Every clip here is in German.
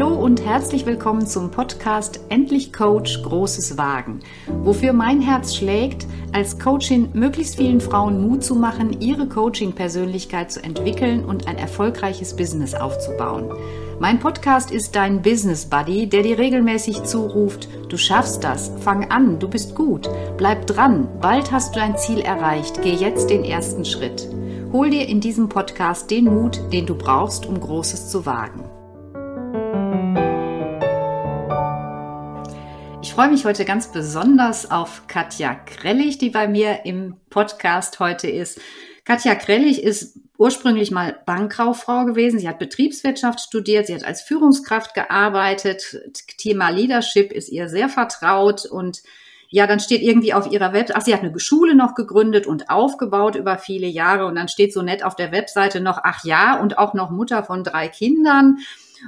Hallo und herzlich willkommen zum Podcast Endlich Coach Großes Wagen, wofür mein Herz schlägt, als Coachin möglichst vielen Frauen Mut zu machen, ihre Coaching-Persönlichkeit zu entwickeln und ein erfolgreiches Business aufzubauen. Mein Podcast ist dein Business Buddy, der dir regelmäßig zuruft, du schaffst das, fang an, du bist gut, bleib dran, bald hast du dein Ziel erreicht, geh jetzt den ersten Schritt. Hol dir in diesem Podcast den Mut, den du brauchst, um Großes zu wagen. Freue mich heute ganz besonders auf Katja Krellig, die bei mir im Podcast heute ist. Katja Krellig ist ursprünglich mal Bankkauffrau gewesen. Sie hat Betriebswirtschaft studiert, sie hat als Führungskraft gearbeitet. Thema Leadership ist ihr sehr vertraut und ja, dann steht irgendwie auf ihrer Webseite, ach, sie hat eine Schule noch gegründet und aufgebaut über viele Jahre und dann steht so nett auf der Webseite noch, ach ja, und auch noch Mutter von drei Kindern.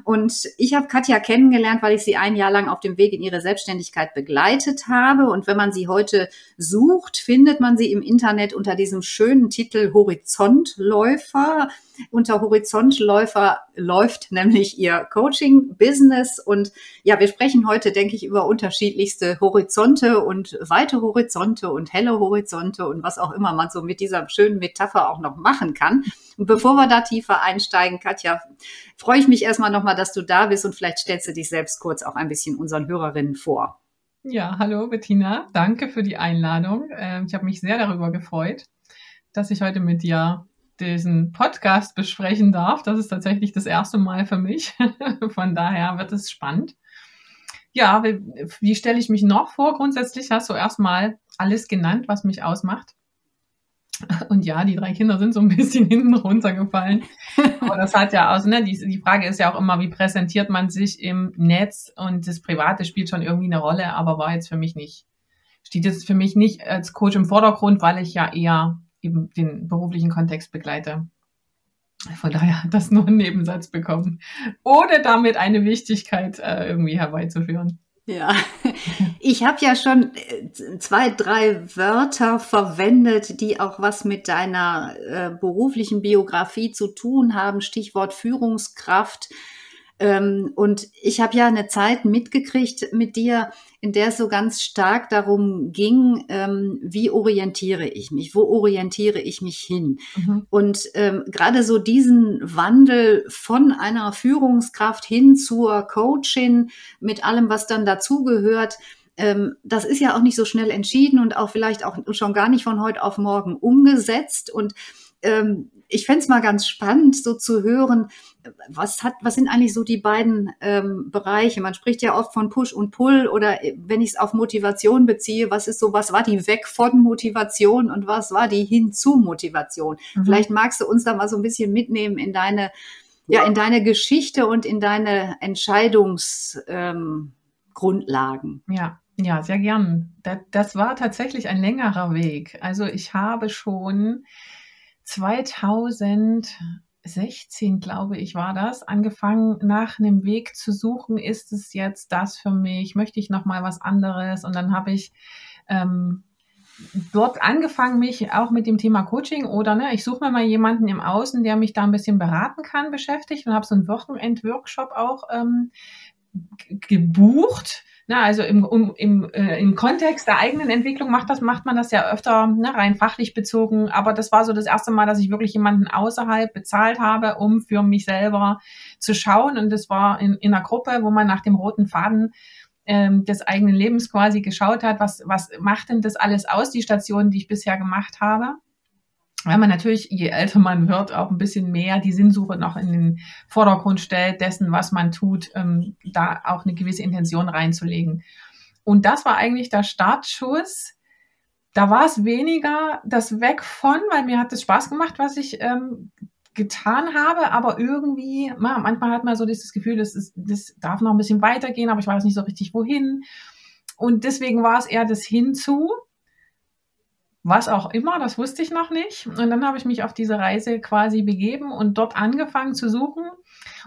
Und ich habe Katja kennengelernt, weil ich sie ein Jahr lang auf dem Weg in ihre Selbstständigkeit begleitet habe. Und wenn man sie heute sucht, findet man sie im Internet unter diesem schönen Titel Horizontläufer. Unter Horizontläufer läuft nämlich ihr Coaching-Business. Und ja, wir sprechen heute, denke ich, über unterschiedlichste Horizonte und weite Horizonte und helle Horizonte und was auch immer man so mit dieser schönen Metapher auch noch machen kann. Und bevor wir da tiefer einsteigen, Katja, freue ich mich erstmal nochmal, dass du da bist und vielleicht stellst du dich selbst kurz auch ein bisschen unseren Hörerinnen vor. Ja, hallo Bettina, danke für die Einladung. Ähm, ich habe mich sehr darüber gefreut, dass ich heute mit dir diesen Podcast besprechen darf. Das ist tatsächlich das erste Mal für mich. Von daher wird es spannend. Ja, wie, wie stelle ich mich noch vor? Grundsätzlich hast du erstmal alles genannt, was mich ausmacht. Und ja, die drei Kinder sind so ein bisschen hinten runtergefallen. Aber das hat ja aus, ne, die, die Frage ist ja auch immer, wie präsentiert man sich im Netz und das Private spielt schon irgendwie eine Rolle, aber war jetzt für mich nicht, steht jetzt für mich nicht als Coach im Vordergrund, weil ich ja eher eben den beruflichen Kontext begleite. Von daher hat das nur einen Nebensatz bekommen, ohne damit eine Wichtigkeit äh, irgendwie herbeizuführen. Ja, ich habe ja schon äh, zwei, drei Wörter verwendet, die auch was mit deiner äh, beruflichen Biografie zu tun haben. Stichwort Führungskraft. Ähm, und ich habe ja eine Zeit mitgekriegt mit dir, in der es so ganz stark darum ging, ähm, wie orientiere ich mich, wo orientiere ich mich hin. Mhm. Und ähm, gerade so diesen Wandel von einer Führungskraft hin zur Coachin mit allem, was dann dazugehört, ähm, das ist ja auch nicht so schnell entschieden und auch vielleicht auch schon gar nicht von heute auf morgen umgesetzt. Und ähm, ich fände es mal ganz spannend, so zu hören, was hat, was sind eigentlich so die beiden ähm, Bereiche? Man spricht ja oft von Push und Pull oder äh, wenn ich es auf Motivation beziehe, was ist so, was war die weg von Motivation und was war die hin zu Motivation? Mhm. Vielleicht magst du uns da mal so ein bisschen mitnehmen in deine, ja, in deine Geschichte und in deine Entscheidungsgrundlagen. Ähm, ja. Ja, sehr gern. Das, das war tatsächlich ein längerer Weg. Also ich habe schon 2016, glaube ich, war das, angefangen nach einem Weg zu suchen, ist es jetzt das für mich, möchte ich noch mal was anderes? Und dann habe ich ähm, dort angefangen, mich auch mit dem Thema Coaching oder ne, ich suche mir mal jemanden im Außen, der mich da ein bisschen beraten kann, beschäftigt und habe so einen Wochenend-Workshop auch ähm, gebucht na, also im, um, im, äh, im Kontext der eigenen Entwicklung macht, das, macht man das ja öfter ne, rein fachlich bezogen. Aber das war so das erste Mal, dass ich wirklich jemanden außerhalb bezahlt habe, um für mich selber zu schauen. Und das war in, in einer Gruppe, wo man nach dem roten Faden ähm, des eigenen Lebens quasi geschaut hat, was, was macht denn das alles aus, die Stationen, die ich bisher gemacht habe weil man natürlich, je älter man wird, auch ein bisschen mehr die Sinnsuche noch in den Vordergrund stellt, dessen, was man tut, ähm, da auch eine gewisse Intention reinzulegen. Und das war eigentlich der Startschuss. Da war es weniger das Weg von, weil mir hat es Spaß gemacht, was ich ähm, getan habe, aber irgendwie, manchmal hat man so dieses Gefühl, das, ist, das darf noch ein bisschen weitergehen, aber ich weiß nicht so richtig wohin. Und deswegen war es eher das Hinzu was auch immer, das wusste ich noch nicht. Und dann habe ich mich auf diese Reise quasi begeben und dort angefangen zu suchen.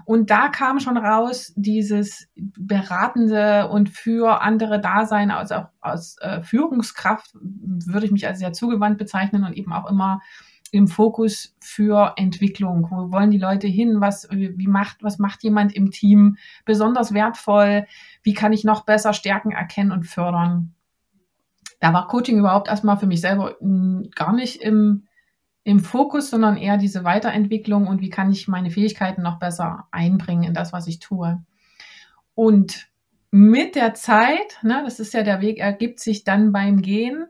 Und da kam schon raus dieses beratende und für andere Dasein, also auch aus äh, Führungskraft würde ich mich als sehr zugewandt bezeichnen und eben auch immer im Fokus für Entwicklung? Wo wollen die Leute hin? Was, wie macht, was macht jemand im Team besonders wertvoll? Wie kann ich noch besser Stärken erkennen und fördern? Da war Coaching überhaupt erstmal für mich selber gar nicht im, im Fokus, sondern eher diese Weiterentwicklung und wie kann ich meine Fähigkeiten noch besser einbringen in das, was ich tue. Und mit der Zeit, ne, das ist ja der Weg, ergibt sich dann beim Gehen,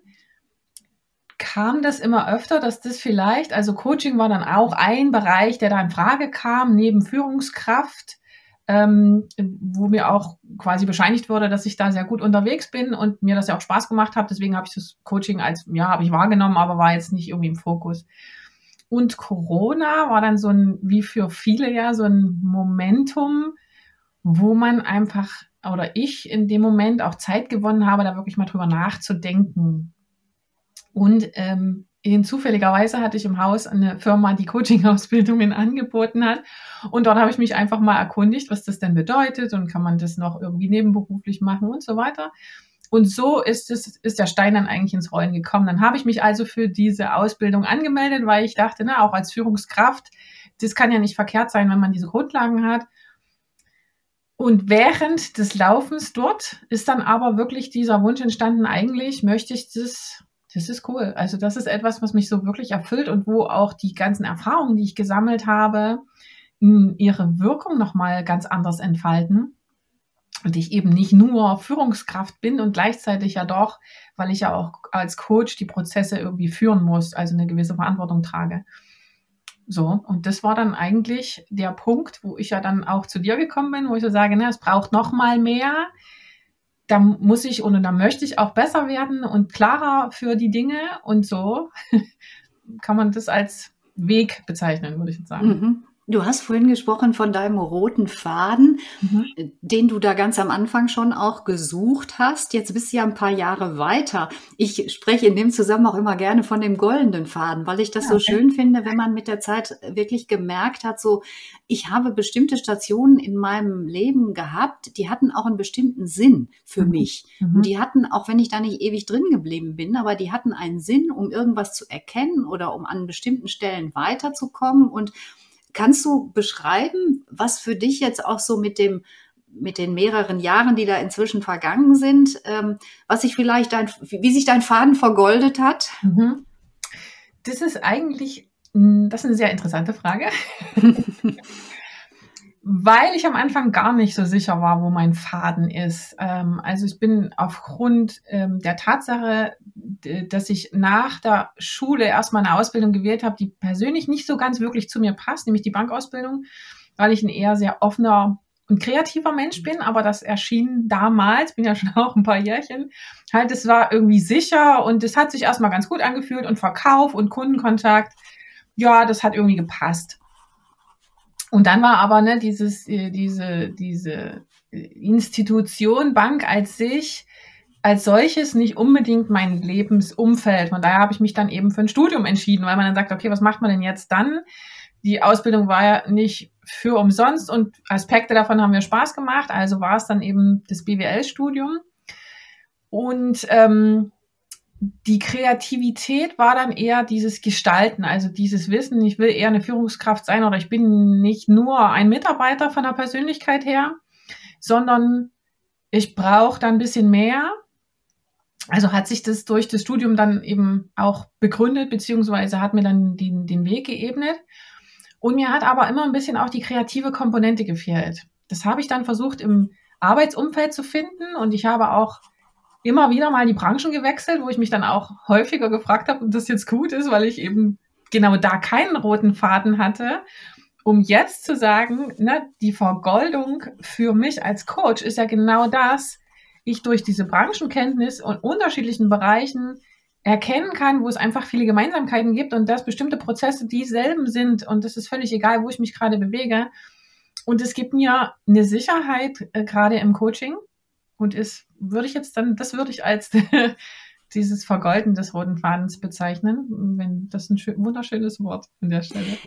kam das immer öfter, dass das vielleicht, also Coaching war dann auch ein Bereich, der da in Frage kam, neben Führungskraft, ähm, wo mir auch quasi bescheinigt wurde, dass ich da sehr gut unterwegs bin und mir das ja auch Spaß gemacht hat. Deswegen habe ich das Coaching als, ja, habe ich wahrgenommen, aber war jetzt nicht irgendwie im Fokus. Und Corona war dann so ein, wie für viele ja, so ein Momentum, wo man einfach oder ich in dem Moment auch Zeit gewonnen habe, da wirklich mal drüber nachzudenken. Und ähm, in zufälligerweise hatte ich im Haus eine Firma, die Coaching-Ausbildungen angeboten hat. Und dort habe ich mich einfach mal erkundigt, was das denn bedeutet und kann man das noch irgendwie nebenberuflich machen und so weiter. Und so ist es, ist der Stein dann eigentlich ins Rollen gekommen. Dann habe ich mich also für diese Ausbildung angemeldet, weil ich dachte, na, auch als Führungskraft, das kann ja nicht verkehrt sein, wenn man diese Grundlagen hat. Und während des Laufens dort ist dann aber wirklich dieser Wunsch entstanden, eigentlich möchte ich das, das ist cool. Also das ist etwas, was mich so wirklich erfüllt und wo auch die ganzen Erfahrungen, die ich gesammelt habe, ihre Wirkung nochmal ganz anders entfalten. Und ich eben nicht nur Führungskraft bin und gleichzeitig ja doch, weil ich ja auch als Coach die Prozesse irgendwie führen muss, also eine gewisse Verantwortung trage. So, und das war dann eigentlich der Punkt, wo ich ja dann auch zu dir gekommen bin, wo ich so sage, ne, es braucht noch mal mehr. Da muss ich und da möchte ich auch besser werden und klarer für die Dinge und so kann man das als Weg bezeichnen, würde ich jetzt sagen. Mhm. Du hast vorhin gesprochen von deinem roten Faden, mhm. den du da ganz am Anfang schon auch gesucht hast. Jetzt bist du ja ein paar Jahre weiter. Ich spreche in dem Zusammenhang auch immer gerne von dem goldenen Faden, weil ich das ja, so schön finde, wenn man mit der Zeit wirklich gemerkt hat, so, ich habe bestimmte Stationen in meinem Leben gehabt, die hatten auch einen bestimmten Sinn für mhm. mich. Mhm. Und die hatten, auch wenn ich da nicht ewig drin geblieben bin, aber die hatten einen Sinn, um irgendwas zu erkennen oder um an bestimmten Stellen weiterzukommen und Kannst du beschreiben, was für dich jetzt auch so mit dem mit den mehreren Jahren, die da inzwischen vergangen sind, ähm, was sich vielleicht dein, wie sich dein Faden vergoldet hat? Mhm. Das ist eigentlich, hm, das ist eine sehr interessante Frage. weil ich am Anfang gar nicht so sicher war, wo mein Faden ist. Ähm, also ich bin aufgrund ähm, der Tatsache, dass ich nach der Schule erstmal eine Ausbildung gewählt habe, die persönlich nicht so ganz wirklich zu mir passt, nämlich die Bankausbildung, weil ich ein eher sehr offener und kreativer Mensch bin, aber das erschien damals, bin ja schon auch ein paar Jährchen, halt, es war irgendwie sicher und es hat sich erstmal ganz gut angefühlt und Verkauf und Kundenkontakt, ja, das hat irgendwie gepasst. Und dann war aber ne, dieses, äh, diese, diese Institution Bank als sich als solches nicht unbedingt mein Lebensumfeld. Von daher habe ich mich dann eben für ein Studium entschieden, weil man dann sagt, okay, was macht man denn jetzt dann? Die Ausbildung war ja nicht für umsonst und Aspekte davon haben mir Spaß gemacht. Also war es dann eben das BWL-Studium. Und ähm, die Kreativität war dann eher dieses Gestalten, also dieses Wissen, ich will eher eine Führungskraft sein oder ich bin nicht nur ein Mitarbeiter von der Persönlichkeit her, sondern ich brauche da ein bisschen mehr. Also hat sich das durch das Studium dann eben auch begründet, beziehungsweise hat mir dann den, den Weg geebnet. Und mir hat aber immer ein bisschen auch die kreative Komponente gefehlt. Das habe ich dann versucht im Arbeitsumfeld zu finden und ich habe auch immer wieder mal die Branchen gewechselt, wo ich mich dann auch häufiger gefragt habe, ob das jetzt gut ist, weil ich eben genau da keinen roten Faden hatte. Um jetzt zu sagen, ne, die Vergoldung für mich als Coach ist ja genau das, ich durch diese Branchenkenntnis und unterschiedlichen Bereichen erkennen kann, wo es einfach viele Gemeinsamkeiten gibt und dass bestimmte Prozesse dieselben sind und das ist völlig egal, wo ich mich gerade bewege. Und es gibt mir eine Sicherheit, äh, gerade im Coaching, und ist, würde ich jetzt dann, das würde ich als dieses Vergolden des roten Fadens bezeichnen, wenn das ein schön, wunderschönes Wort an der Stelle.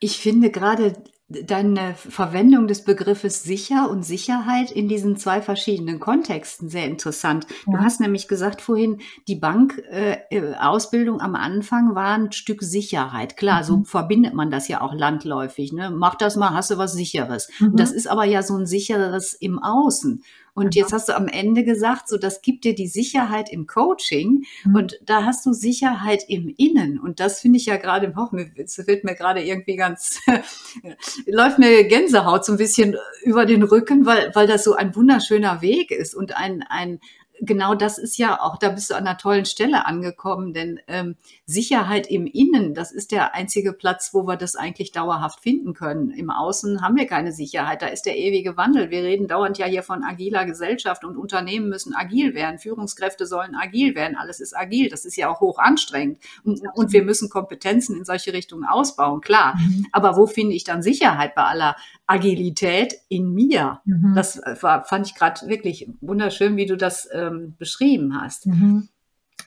Ich finde gerade deine Verwendung des Begriffes sicher und Sicherheit in diesen zwei verschiedenen Kontexten sehr interessant. Ja. Du hast nämlich gesagt vorhin, die Bankausbildung äh, am Anfang war ein Stück Sicherheit. Klar, mhm. so verbindet man das ja auch landläufig. Ne? Mach das mal, hast du was Sicheres. Mhm. Und das ist aber ja so ein sicheres im Außen. Und jetzt hast du am Ende gesagt, so das gibt dir die Sicherheit im Coaching mhm. und da hast du Sicherheit im Innen. Und das finde ich ja gerade, oh, es wird mir gerade irgendwie ganz, läuft mir Gänsehaut so ein bisschen über den Rücken, weil, weil das so ein wunderschöner Weg ist und ein, ein, genau das ist ja auch, da bist du an einer tollen Stelle angekommen, denn ähm, Sicherheit im Innen, das ist der einzige Platz, wo wir das eigentlich dauerhaft finden können. Im Außen haben wir keine Sicherheit, da ist der ewige Wandel. Wir reden dauernd ja hier von agiler Gesellschaft und Unternehmen müssen agil werden, Führungskräfte sollen agil werden, alles ist agil, das ist ja auch hoch anstrengend. Und, und wir müssen Kompetenzen in solche Richtungen ausbauen, klar. Mhm. Aber wo finde ich dann Sicherheit bei aller Agilität in mir? Mhm. Das äh, war, fand ich gerade wirklich wunderschön, wie du das äh, ähm, beschrieben hast. Mhm.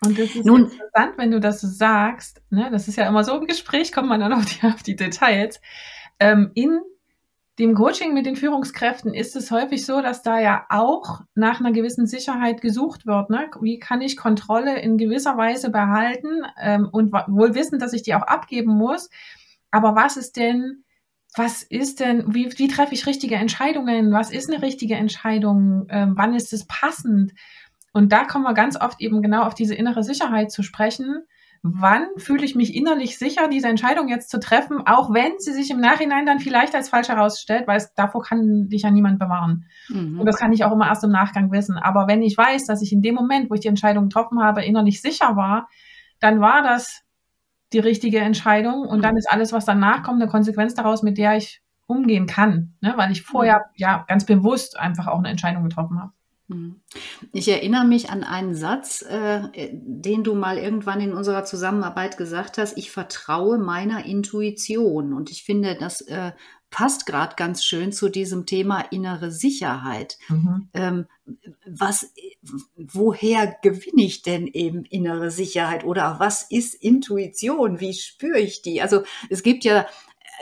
Und das ist Nun, interessant, wenn du das so sagst. Ne? Das ist ja immer so im Gespräch, kommt man dann auf die, auf die Details. Ähm, in dem Coaching mit den Führungskräften ist es häufig so, dass da ja auch nach einer gewissen Sicherheit gesucht wird. Ne? Wie kann ich Kontrolle in gewisser Weise behalten ähm, und wohl wissen, dass ich die auch abgeben muss. Aber was ist denn, was ist denn, wie, wie treffe ich richtige Entscheidungen? Was ist eine richtige Entscheidung? Ähm, wann ist es passend? Und da kommen wir ganz oft eben genau auf diese innere Sicherheit zu sprechen. Wann fühle ich mich innerlich sicher, diese Entscheidung jetzt zu treffen, auch wenn sie sich im Nachhinein dann vielleicht als falsch herausstellt, weil es, davor kann dich ja niemand bewahren. Mhm. Und das kann ich auch immer erst im Nachgang wissen. Aber wenn ich weiß, dass ich in dem Moment, wo ich die Entscheidung getroffen habe, innerlich sicher war, dann war das die richtige Entscheidung und dann ist alles, was danach kommt, eine Konsequenz daraus, mit der ich umgehen kann, ne? weil ich vorher ja ganz bewusst einfach auch eine Entscheidung getroffen habe. Hm. Ich erinnere mich an einen Satz, äh, den du mal irgendwann in unserer Zusammenarbeit gesagt hast. Ich vertraue meiner Intuition. Und ich finde, das äh, passt gerade ganz schön zu diesem Thema innere Sicherheit. Mhm. Ähm, was, woher gewinne ich denn eben innere Sicherheit? Oder was ist Intuition? Wie spüre ich die? Also es gibt ja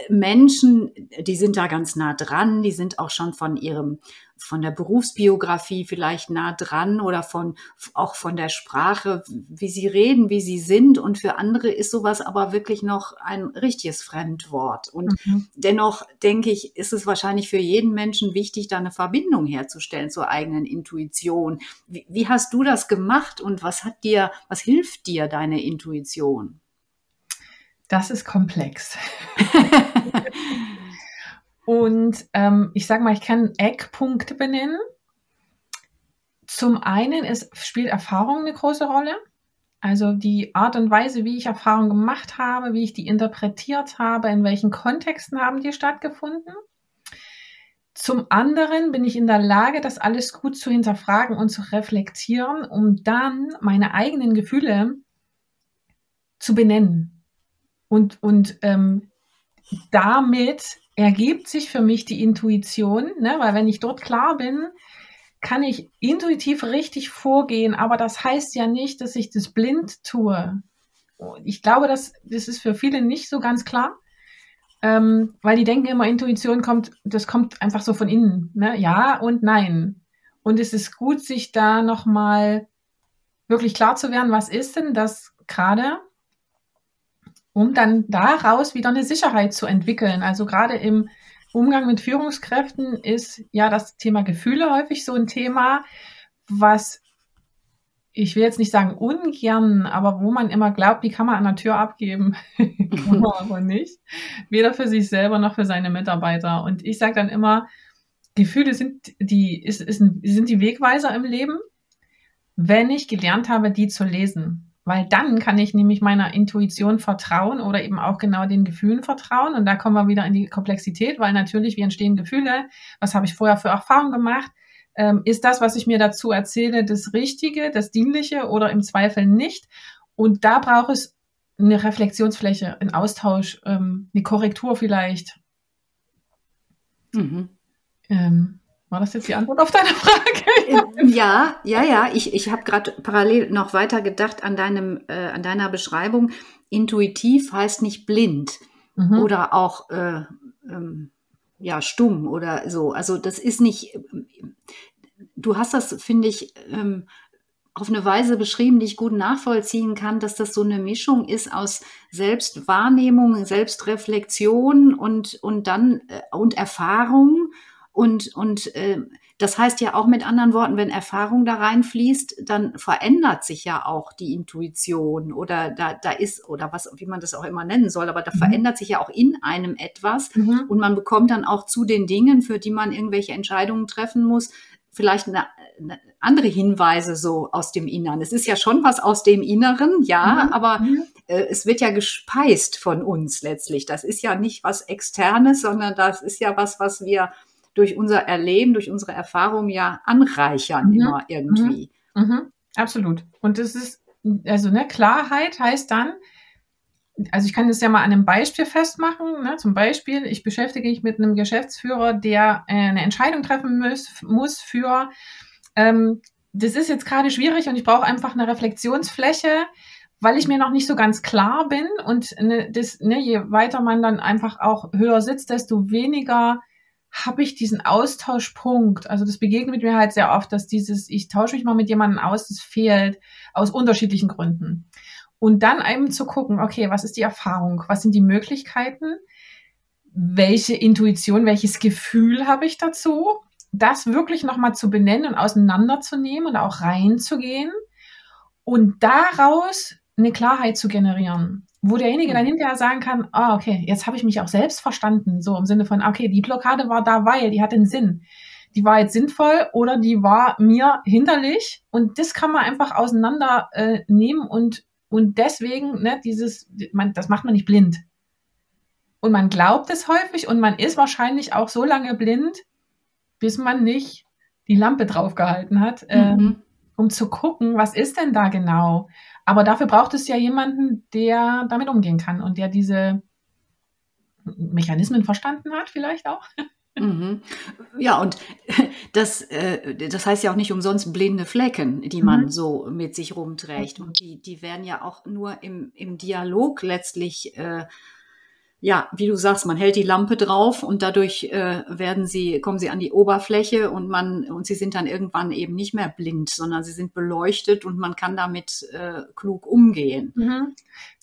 Menschen, die sind da ganz nah dran, die sind auch schon von ihrem, von der Berufsbiografie vielleicht nah dran oder von, auch von der Sprache, wie sie reden, wie sie sind. Und für andere ist sowas aber wirklich noch ein richtiges Fremdwort. Und mhm. dennoch denke ich, ist es wahrscheinlich für jeden Menschen wichtig, da eine Verbindung herzustellen zur eigenen Intuition. Wie, wie hast du das gemacht und was hat dir, was hilft dir deine Intuition? Das ist komplex. und ähm, ich sage mal, ich kann Eckpunkte benennen. Zum einen ist, spielt Erfahrung eine große Rolle. Also die Art und Weise, wie ich Erfahrung gemacht habe, wie ich die interpretiert habe, in welchen Kontexten haben die stattgefunden. Zum anderen bin ich in der Lage, das alles gut zu hinterfragen und zu reflektieren, um dann meine eigenen Gefühle zu benennen. Und, und ähm, damit ergibt sich für mich die Intuition, ne? weil wenn ich dort klar bin, kann ich intuitiv richtig vorgehen, aber das heißt ja nicht, dass ich das blind tue. Ich glaube, das, das ist für viele nicht so ganz klar, ähm, weil die denken immer, Intuition kommt, das kommt einfach so von innen. Ne? Ja und nein. Und es ist gut, sich da nochmal wirklich klar zu werden, was ist denn das gerade? Um dann daraus wieder eine Sicherheit zu entwickeln. Also gerade im Umgang mit Führungskräften ist ja das Thema Gefühle häufig so ein Thema, was ich will jetzt nicht sagen ungern, aber wo man immer glaubt, die kann man an der Tür abgeben. kann man aber nicht. Weder für sich selber noch für seine Mitarbeiter. Und ich sage dann immer, Gefühle sind die, ist, ist, sind die Wegweiser im Leben, wenn ich gelernt habe, die zu lesen. Weil dann kann ich nämlich meiner Intuition vertrauen oder eben auch genau den Gefühlen vertrauen. Und da kommen wir wieder in die Komplexität, weil natürlich, wie entstehen Gefühle? Was habe ich vorher für Erfahrungen gemacht? Ähm, ist das, was ich mir dazu erzähle, das Richtige, das Dienliche oder im Zweifel nicht? Und da braucht es eine Reflexionsfläche, einen Austausch, ähm, eine Korrektur vielleicht. Mhm. Ähm, war das jetzt die Antwort auf deine Frage? ja, ja, ja. Ich, ich habe gerade parallel noch weiter gedacht an, deinem, äh, an deiner Beschreibung. Intuitiv heißt nicht blind. Mhm. Oder auch, äh, ähm, ja stumm oder so. Also das ist nicht, du hast das, finde ich, ähm, auf eine Weise beschrieben, die ich gut nachvollziehen kann, dass das so eine Mischung ist aus Selbstwahrnehmung, Selbstreflexion und, und dann äh, und Erfahrung und, und äh, das heißt ja auch mit anderen Worten, wenn Erfahrung da reinfließt, dann verändert sich ja auch die Intuition oder da, da ist, oder was, wie man das auch immer nennen soll, aber da mhm. verändert sich ja auch in einem etwas mhm. und man bekommt dann auch zu den Dingen, für die man irgendwelche Entscheidungen treffen muss, vielleicht eine, eine andere Hinweise so aus dem Inneren. Es ist ja schon was aus dem Inneren, ja, mhm. aber mhm. äh, es wird ja gespeist von uns letztlich. Das ist ja nicht was Externes, sondern das ist ja was, was wir durch unser Erleben, durch unsere Erfahrung ja anreichern mhm. immer irgendwie. Mhm. mhm. Absolut. Und das ist, also ne, Klarheit heißt dann, also ich kann das ja mal an einem Beispiel festmachen. Ne? Zum Beispiel, ich beschäftige mich mit einem Geschäftsführer, der äh, eine Entscheidung treffen muss, muss für, ähm, das ist jetzt gerade schwierig und ich brauche einfach eine Reflexionsfläche, weil ich mir noch nicht so ganz klar bin. Und ne, das, ne, je weiter man dann einfach auch höher sitzt, desto weniger habe ich diesen Austauschpunkt. Also das begegnet mir halt sehr oft, dass dieses, ich tausche mich mal mit jemandem aus, das fehlt aus unterschiedlichen Gründen. Und dann eben zu gucken, okay, was ist die Erfahrung? Was sind die Möglichkeiten? Welche Intuition, welches Gefühl habe ich dazu? Das wirklich nochmal zu benennen und auseinanderzunehmen und auch reinzugehen und daraus eine Klarheit zu generieren wo derjenige dann hinterher sagen kann, ah, okay, jetzt habe ich mich auch selbst verstanden, so im Sinne von, okay, die Blockade war da, weil die hat den Sinn. Die war jetzt sinnvoll oder die war mir hinderlich und das kann man einfach auseinander äh, nehmen und, und deswegen, ne, dieses, man, das macht man nicht blind. Und man glaubt es häufig und man ist wahrscheinlich auch so lange blind, bis man nicht die Lampe draufgehalten hat, äh, mhm. um zu gucken, was ist denn da genau? Aber dafür braucht es ja jemanden, der damit umgehen kann und der diese Mechanismen verstanden hat, vielleicht auch. Mhm. Ja, und das, äh, das heißt ja auch nicht umsonst blinde Flecken, die man mhm. so mit sich rumträgt. Und die, die werden ja auch nur im, im Dialog letztlich äh, ja, wie du sagst, man hält die Lampe drauf und dadurch äh, werden sie, kommen sie an die Oberfläche und man, und sie sind dann irgendwann eben nicht mehr blind, sondern sie sind beleuchtet und man kann damit äh, klug umgehen. Mhm.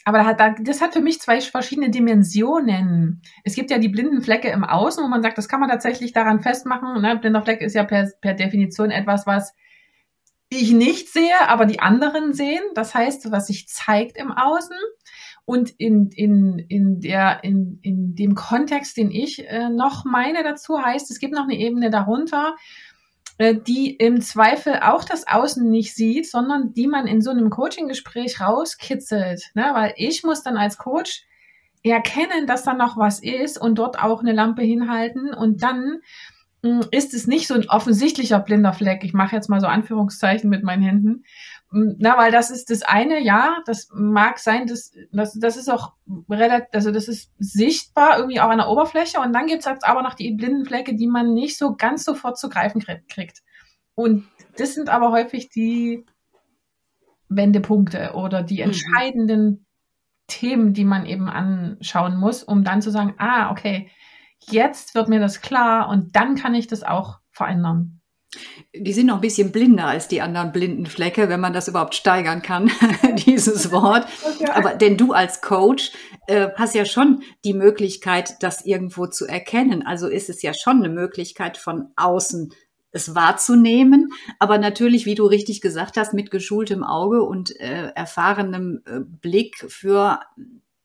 Aber das hat für mich zwei verschiedene Dimensionen. Es gibt ja die blinden Flecke im Außen, wo man sagt, das kann man tatsächlich daran festmachen. Ne? Blinder Fleck ist ja per, per Definition etwas, was ich nicht sehe, aber die anderen sehen. Das heißt, was sich zeigt im Außen. Und in, in, in, der, in, in dem Kontext, den ich äh, noch meine dazu, heißt, es gibt noch eine Ebene darunter, äh, die im Zweifel auch das Außen nicht sieht, sondern die man in so einem Coaching-Gespräch rauskitzelt. Ne? Weil ich muss dann als Coach erkennen, dass da noch was ist und dort auch eine Lampe hinhalten und dann hm, ist es nicht so ein offensichtlicher blinder Fleck. Ich mache jetzt mal so Anführungszeichen mit meinen Händen, na, weil das ist das eine, ja, das mag sein, das, das, das ist auch relativ, also das ist sichtbar irgendwie auch an der Oberfläche und dann gibt's halt aber noch die blinden Flecke, die man nicht so ganz sofort zu greifen kriegt. Und das sind aber häufig die Wendepunkte oder die mhm. entscheidenden mhm. Themen, die man eben anschauen muss, um dann zu sagen, ah, okay, jetzt wird mir das klar und dann kann ich das auch verändern. Die sind noch ein bisschen blinder als die anderen blinden Flecke, wenn man das überhaupt steigern kann, dieses Wort. Aber denn du als Coach äh, hast ja schon die Möglichkeit, das irgendwo zu erkennen. Also ist es ja schon eine Möglichkeit von außen es wahrzunehmen, aber natürlich, wie du richtig gesagt hast, mit geschultem Auge und äh, erfahrenem äh, Blick für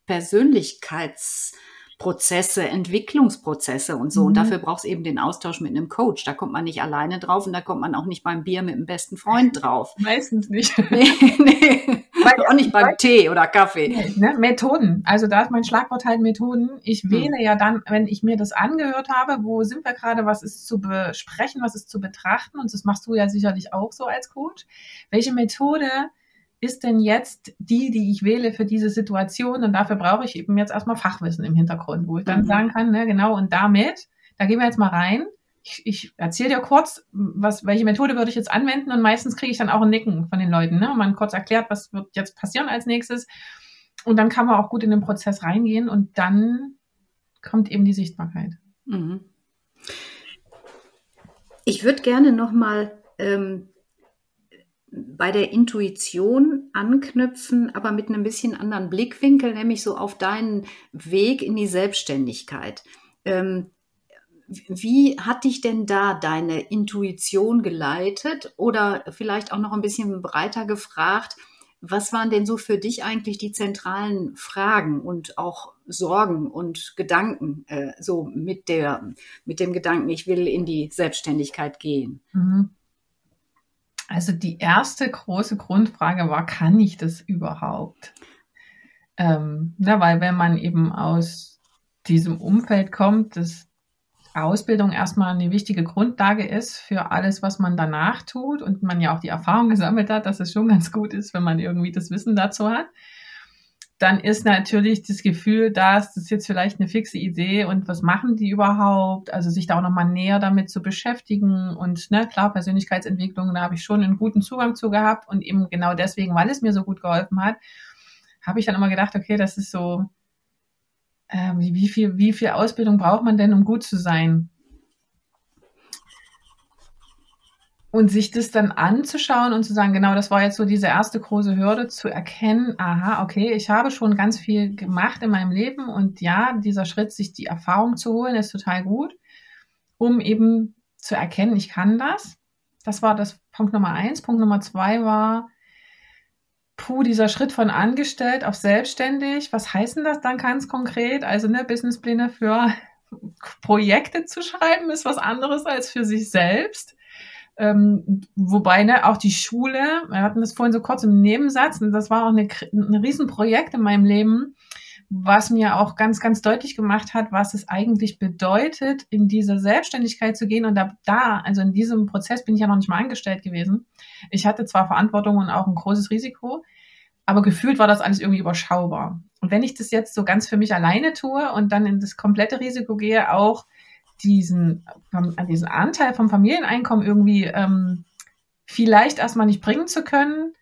Persönlichkeits Prozesse, Entwicklungsprozesse und so. Mhm. Und dafür braucht es eben den Austausch mit einem Coach. Da kommt man nicht alleine drauf und da kommt man auch nicht beim Bier mit dem besten Freund drauf. Meistens nicht. nee, nee. Weil, auch nicht beim weil, Tee oder Kaffee. Ne? Methoden. Also da ist mein Schlagwort halt Methoden. Ich hm. wähle ja dann, wenn ich mir das angehört habe, wo sind wir gerade, was ist zu besprechen, was ist zu betrachten. Und das machst du ja sicherlich auch so als Coach. Welche Methode ist denn jetzt die, die ich wähle für diese Situation? Und dafür brauche ich eben jetzt erstmal Fachwissen im Hintergrund, wo ich dann mhm. sagen kann, ne, genau, und damit, da gehen wir jetzt mal rein. Ich, ich erzähle dir kurz, was, welche Methode würde ich jetzt anwenden und meistens kriege ich dann auch ein Nicken von den Leuten. Ne? Und man kurz erklärt, was wird jetzt passieren als nächstes. Und dann kann man auch gut in den Prozess reingehen und dann kommt eben die Sichtbarkeit. Mhm. Ich würde gerne nochmal ähm, bei der Intuition anknüpfen, aber mit einem bisschen anderen Blickwinkel, nämlich so auf deinen Weg in die Selbstständigkeit. Ähm, wie hat dich denn da deine Intuition geleitet? Oder vielleicht auch noch ein bisschen breiter gefragt, was waren denn so für dich eigentlich die zentralen Fragen und auch Sorgen und Gedanken, äh, so mit, der, mit dem Gedanken, ich will in die Selbstständigkeit gehen? Mhm. Also die erste große Grundfrage war, kann ich das überhaupt? Ähm, na, weil wenn man eben aus diesem Umfeld kommt, das Ausbildung erstmal eine wichtige Grundlage ist für alles, was man danach tut und man ja auch die Erfahrung gesammelt hat, dass es schon ganz gut ist, wenn man irgendwie das Wissen dazu hat, dann ist natürlich das Gefühl, dass das jetzt vielleicht eine fixe Idee und was machen die überhaupt? Also sich da auch nochmal näher damit zu beschäftigen und ne, klar, Persönlichkeitsentwicklung, da habe ich schon einen guten Zugang zu gehabt und eben genau deswegen, weil es mir so gut geholfen hat, habe ich dann immer gedacht, okay, das ist so, äh, wie, viel, wie viel Ausbildung braucht man denn, um gut zu sein? Und sich das dann anzuschauen und zu sagen, genau, das war jetzt so diese erste große Hürde, zu erkennen, aha, okay, ich habe schon ganz viel gemacht in meinem Leben und ja, dieser Schritt, sich die Erfahrung zu holen, ist total gut, um eben zu erkennen, ich kann das. Das war das Punkt Nummer eins. Punkt Nummer zwei war, puh, dieser Schritt von angestellt auf selbstständig, was heißt denn das dann ganz konkret? Also ne, Businesspläne für Projekte zu schreiben, ist was anderes als für sich selbst. Ähm, wobei ne, auch die Schule, wir hatten das vorhin so kurz im Nebensatz, und das war auch eine, ein Riesenprojekt in meinem Leben, was mir auch ganz, ganz deutlich gemacht hat, was es eigentlich bedeutet, in diese Selbstständigkeit zu gehen. Und da, da, also in diesem Prozess bin ich ja noch nicht mal angestellt gewesen. Ich hatte zwar Verantwortung und auch ein großes Risiko, aber gefühlt war das alles irgendwie überschaubar. Und wenn ich das jetzt so ganz für mich alleine tue und dann in das komplette Risiko gehe, auch diesen, diesen Anteil vom Familieneinkommen irgendwie ähm, vielleicht erstmal nicht bringen zu können,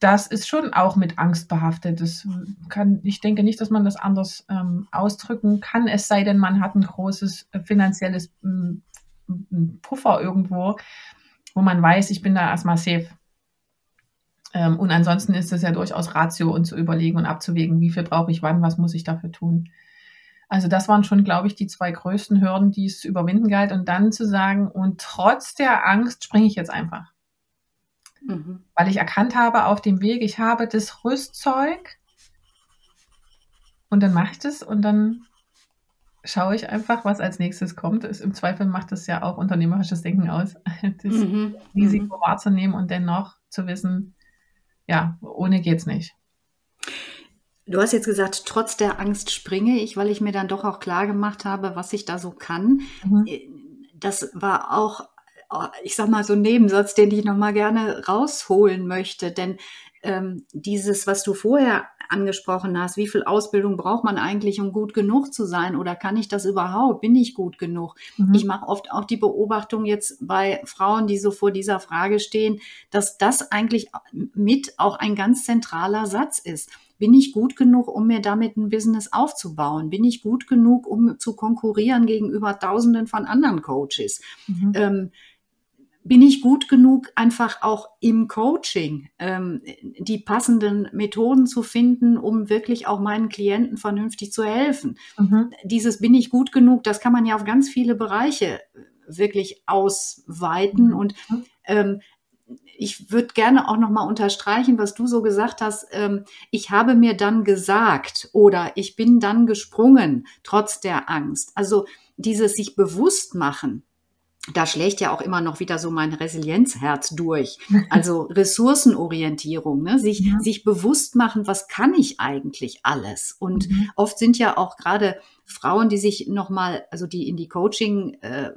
das ist schon auch mit Angst behaftet. Das kann, ich denke nicht, dass man das anders ähm, ausdrücken kann, es sei denn, man hat ein großes äh, finanzielles ähm, Puffer irgendwo, wo man weiß, ich bin da erstmal safe. Ähm, und ansonsten ist es ja durchaus Ratio und zu überlegen und abzuwägen, wie viel brauche ich wann, was muss ich dafür tun. Also das waren schon, glaube ich, die zwei größten Hürden, die es zu überwinden galt. Und dann zu sagen, und trotz der Angst springe ich jetzt einfach. Mhm. Weil ich erkannt habe auf dem Weg, ich habe das Rüstzeug und dann mache ich das und dann schaue ich einfach, was als nächstes kommt. Ist, Im Zweifel macht das ja auch unternehmerisches Denken aus, das mhm. Risiko mhm. wahrzunehmen und dennoch zu wissen, ja, ohne geht's nicht. Du hast jetzt gesagt, trotz der Angst springe ich, weil ich mir dann doch auch klar gemacht habe, was ich da so kann. Mhm. Das war auch, ich sag mal, so ein Nebensatz, den ich nochmal gerne rausholen möchte. Denn ähm, dieses, was du vorher angesprochen hast, wie viel Ausbildung braucht man eigentlich, um gut genug zu sein? Oder kann ich das überhaupt? Bin ich gut genug? Mhm. Ich mache oft auch die Beobachtung jetzt bei Frauen, die so vor dieser Frage stehen, dass das eigentlich mit auch ein ganz zentraler Satz ist. Bin ich gut genug, um mir damit ein Business aufzubauen? Bin ich gut genug, um zu konkurrieren gegenüber Tausenden von anderen Coaches? Mhm. Ähm, bin ich gut genug, einfach auch im Coaching ähm, die passenden Methoden zu finden, um wirklich auch meinen Klienten vernünftig zu helfen. Mhm. Dieses bin ich gut genug, das kann man ja auf ganz viele Bereiche wirklich ausweiten. Mhm. Und ähm, ich würde gerne auch noch mal unterstreichen, was du so gesagt hast. Ähm, ich habe mir dann gesagt oder ich bin dann gesprungen, trotz der Angst. Also dieses sich bewusst machen, da schlägt ja auch immer noch wieder so mein Resilienzherz durch. Also Ressourcenorientierung, ne? sich, ja. sich bewusst machen, was kann ich eigentlich alles? Und mhm. oft sind ja auch gerade Frauen, die sich nochmal, also die in die Coaching äh,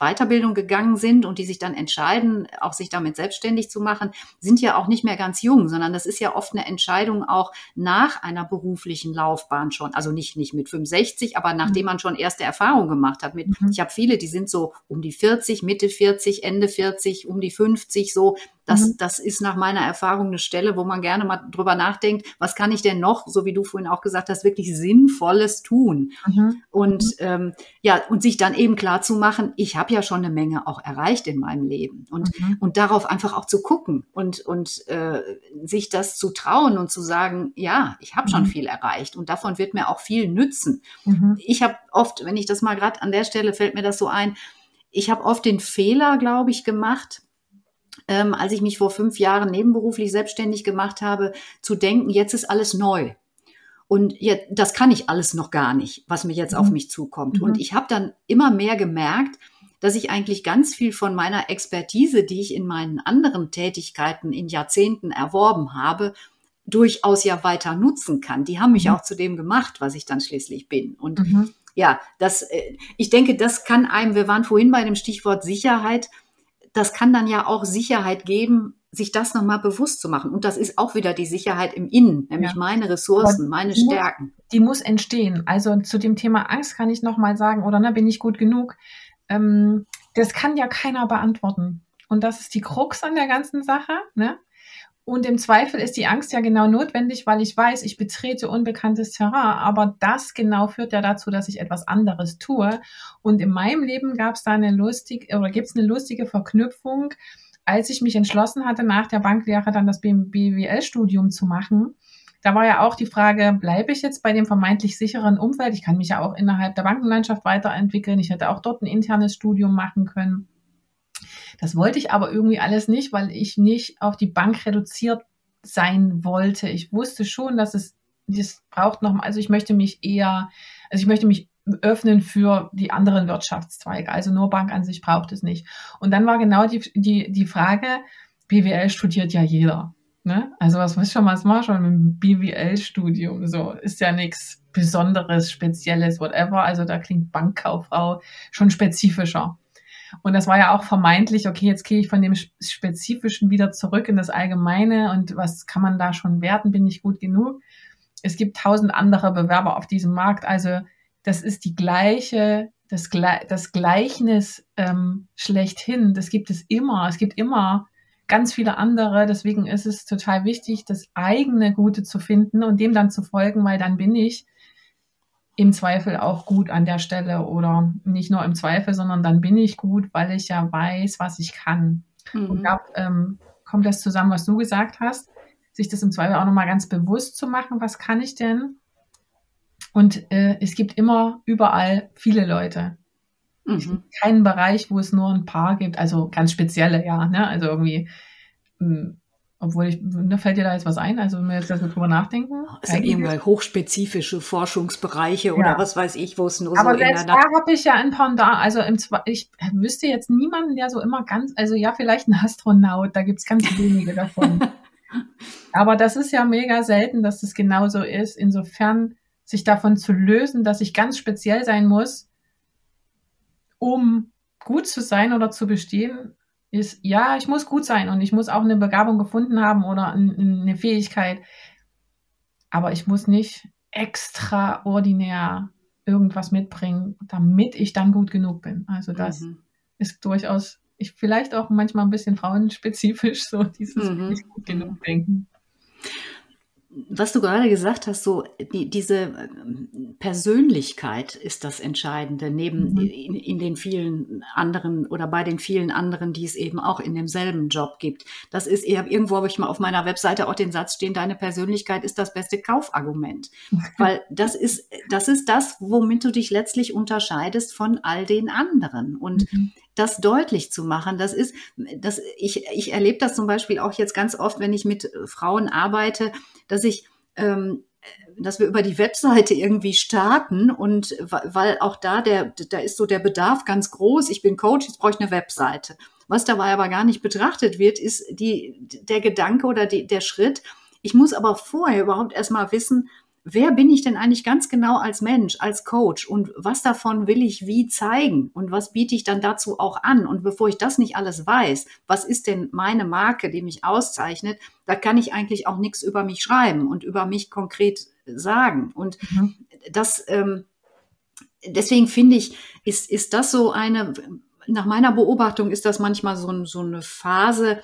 Weiterbildung gegangen sind und die sich dann entscheiden, auch sich damit selbstständig zu machen, sind ja auch nicht mehr ganz jung, sondern das ist ja oft eine Entscheidung auch nach einer beruflichen Laufbahn schon. Also nicht, nicht mit 65, aber nachdem mhm. man schon erste Erfahrungen gemacht hat. Mit, mhm. Ich habe viele, die sind so um die 40, Mitte 40, Ende 40, um die 50 so Das, mhm. das ist nach meiner Erfahrung eine Stelle, wo man gerne mal drüber nachdenkt, was kann ich denn noch, so wie du vorhin auch gesagt hast, wirklich Sinnvolles tun? Mhm. Und ähm, ja, und sich dann eben klar zu machen, ich habe ja schon eine Menge auch erreicht in meinem Leben. Und, mhm. und darauf einfach auch zu gucken und, und äh, sich das zu trauen und zu sagen, ja, ich habe schon mhm. viel erreicht und davon wird mir auch viel nützen. Mhm. Ich habe oft, wenn ich das mal gerade an der Stelle fällt mir das so ein, ich habe oft den Fehler, glaube ich, gemacht, ähm, als ich mich vor fünf Jahren nebenberuflich selbstständig gemacht habe, zu denken, jetzt ist alles neu. Und jetzt, das kann ich alles noch gar nicht, was mir jetzt mhm. auf mich zukommt. Mhm. Und ich habe dann immer mehr gemerkt, dass ich eigentlich ganz viel von meiner Expertise, die ich in meinen anderen Tätigkeiten in Jahrzehnten erworben habe, durchaus ja weiter nutzen kann. Die haben mich mhm. auch zu dem gemacht, was ich dann schließlich bin. Und mhm. ja, das, äh, ich denke, das kann einem, wir waren vorhin bei dem Stichwort Sicherheit, das kann dann ja auch Sicherheit geben, sich das nochmal bewusst zu machen. Und das ist auch wieder die Sicherheit im Innen, nämlich ja. meine Ressourcen, meine die Stärken. Muss, die muss entstehen. Also zu dem Thema Angst kann ich nochmal sagen, oder ne, bin ich gut genug? Ähm, das kann ja keiner beantworten. Und das ist die Krux an der ganzen Sache. Ne? Und im Zweifel ist die Angst ja genau notwendig, weil ich weiß, ich betrete unbekanntes Terrain. Aber das genau führt ja dazu, dass ich etwas anderes tue. Und in meinem Leben gab es da eine lustige oder gibt es eine lustige Verknüpfung, als ich mich entschlossen hatte, nach der Banklehre dann das BWL-Studium zu machen. Da war ja auch die Frage, bleibe ich jetzt bei dem vermeintlich sicheren Umfeld? Ich kann mich ja auch innerhalb der Bankenlandschaft weiterentwickeln. Ich hätte auch dort ein internes Studium machen können. Das wollte ich aber irgendwie alles nicht, weil ich nicht auf die Bank reduziert sein wollte. Ich wusste schon, dass es das braucht noch, also ich möchte mich eher, also ich möchte mich öffnen für die anderen Wirtschaftszweige. Also nur Bank an sich braucht es nicht. Und dann war genau die, die, die Frage, BWL studiert ja jeder. Ne? Also was muss schon was mal schon mit BWL-Studium? So ist ja nichts Besonderes, Spezielles, whatever. Also da klingt Bankkauffrau schon spezifischer. Und das war ja auch vermeintlich, okay, jetzt gehe ich von dem Spezifischen wieder zurück in das Allgemeine und was kann man da schon werten? Bin ich gut genug? Es gibt tausend andere Bewerber auf diesem Markt. Also das ist die gleiche, das, das Gleichnis ähm, schlechthin. Das gibt es immer. Es gibt immer ganz viele andere. Deswegen ist es total wichtig, das eigene Gute zu finden und dem dann zu folgen, weil dann bin ich im Zweifel auch gut an der Stelle oder nicht nur im Zweifel, sondern dann bin ich gut, weil ich ja weiß, was ich kann. Mhm. Und da ähm, kommt das zusammen, was du gesagt hast, sich das im Zweifel auch nochmal ganz bewusst zu machen, was kann ich denn? Und äh, es gibt immer überall viele Leute. Mhm. Keinen Bereich, wo es nur ein paar gibt, also ganz spezielle, ja, ne? Also irgendwie mh, hm, obwohl ich, ne, fällt dir da jetzt was ein? Also wenn wir jetzt darüber nachdenken? Es sind irgendwie hochspezifische Forschungsbereiche oder ja. was weiß ich, wo es nur Aber so selbst da habe ich ja ein Pendant. Also im, ich wüsste jetzt niemanden, der so immer ganz, also ja, vielleicht ein Astronaut, da gibt's ganz wenige davon. Aber das ist ja mega selten, dass das genauso ist. Insofern sich davon zu lösen, dass ich ganz speziell sein muss, um gut zu sein oder zu bestehen, ist, ja, ich muss gut sein und ich muss auch eine Begabung gefunden haben oder eine Fähigkeit. Aber ich muss nicht extraordinär irgendwas mitbringen, damit ich dann gut genug bin. Also das mhm. ist durchaus, ich vielleicht auch manchmal ein bisschen frauenspezifisch, so dieses mhm. nicht gut genug denken was du gerade gesagt hast, so die, diese ähm, Persönlichkeit ist das Entscheidende, neben mhm. in, in, den vielen anderen oder bei den vielen anderen, die es eben auch in demselben Job gibt. Das ist, ich habe irgendwo habe ich mal auf meiner Webseite auch den Satz stehen, deine Persönlichkeit ist das beste Kaufargument. Weil das ist, das ist das, womit du dich letztlich unterscheidest von all den anderen. Und mhm das deutlich zu machen. Das ist, das, ich, ich erlebe das zum Beispiel auch jetzt ganz oft, wenn ich mit Frauen arbeite, dass ich, ähm, dass wir über die Webseite irgendwie starten und weil auch da der, da ist so der Bedarf ganz groß. Ich bin Coach, jetzt brauche ich eine Webseite. Was dabei aber gar nicht betrachtet wird, ist die, der Gedanke oder die, der Schritt. Ich muss aber vorher überhaupt erstmal wissen, wer bin ich denn eigentlich ganz genau als Mensch, als Coach und was davon will ich wie zeigen und was biete ich dann dazu auch an? Und bevor ich das nicht alles weiß, was ist denn meine Marke, die mich auszeichnet, da kann ich eigentlich auch nichts über mich schreiben und über mich konkret sagen. Und mhm. das, ähm, deswegen finde ich, ist, ist das so eine, nach meiner Beobachtung ist das manchmal so, so eine Phase,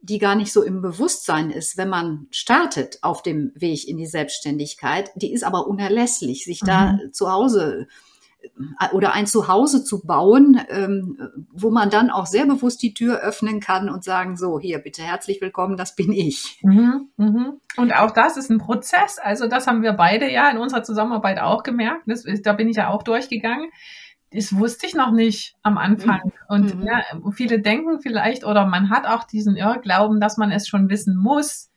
die gar nicht so im Bewusstsein ist, wenn man startet auf dem Weg in die Selbstständigkeit, die ist aber unerlässlich, sich mhm. da zu Hause äh, oder ein Zuhause zu bauen, ähm, wo man dann auch sehr bewusst die Tür öffnen kann und sagen, so, hier, bitte herzlich willkommen, das bin ich. Mhm, mhm. Und auch das ist ein Prozess. Also das haben wir beide ja in unserer Zusammenarbeit auch gemerkt. Das, da bin ich ja auch durchgegangen das wusste ich noch nicht am Anfang. Mhm. Und mhm. ja, viele denken vielleicht, oder man hat auch diesen Irrglauben, dass man es schon wissen muss.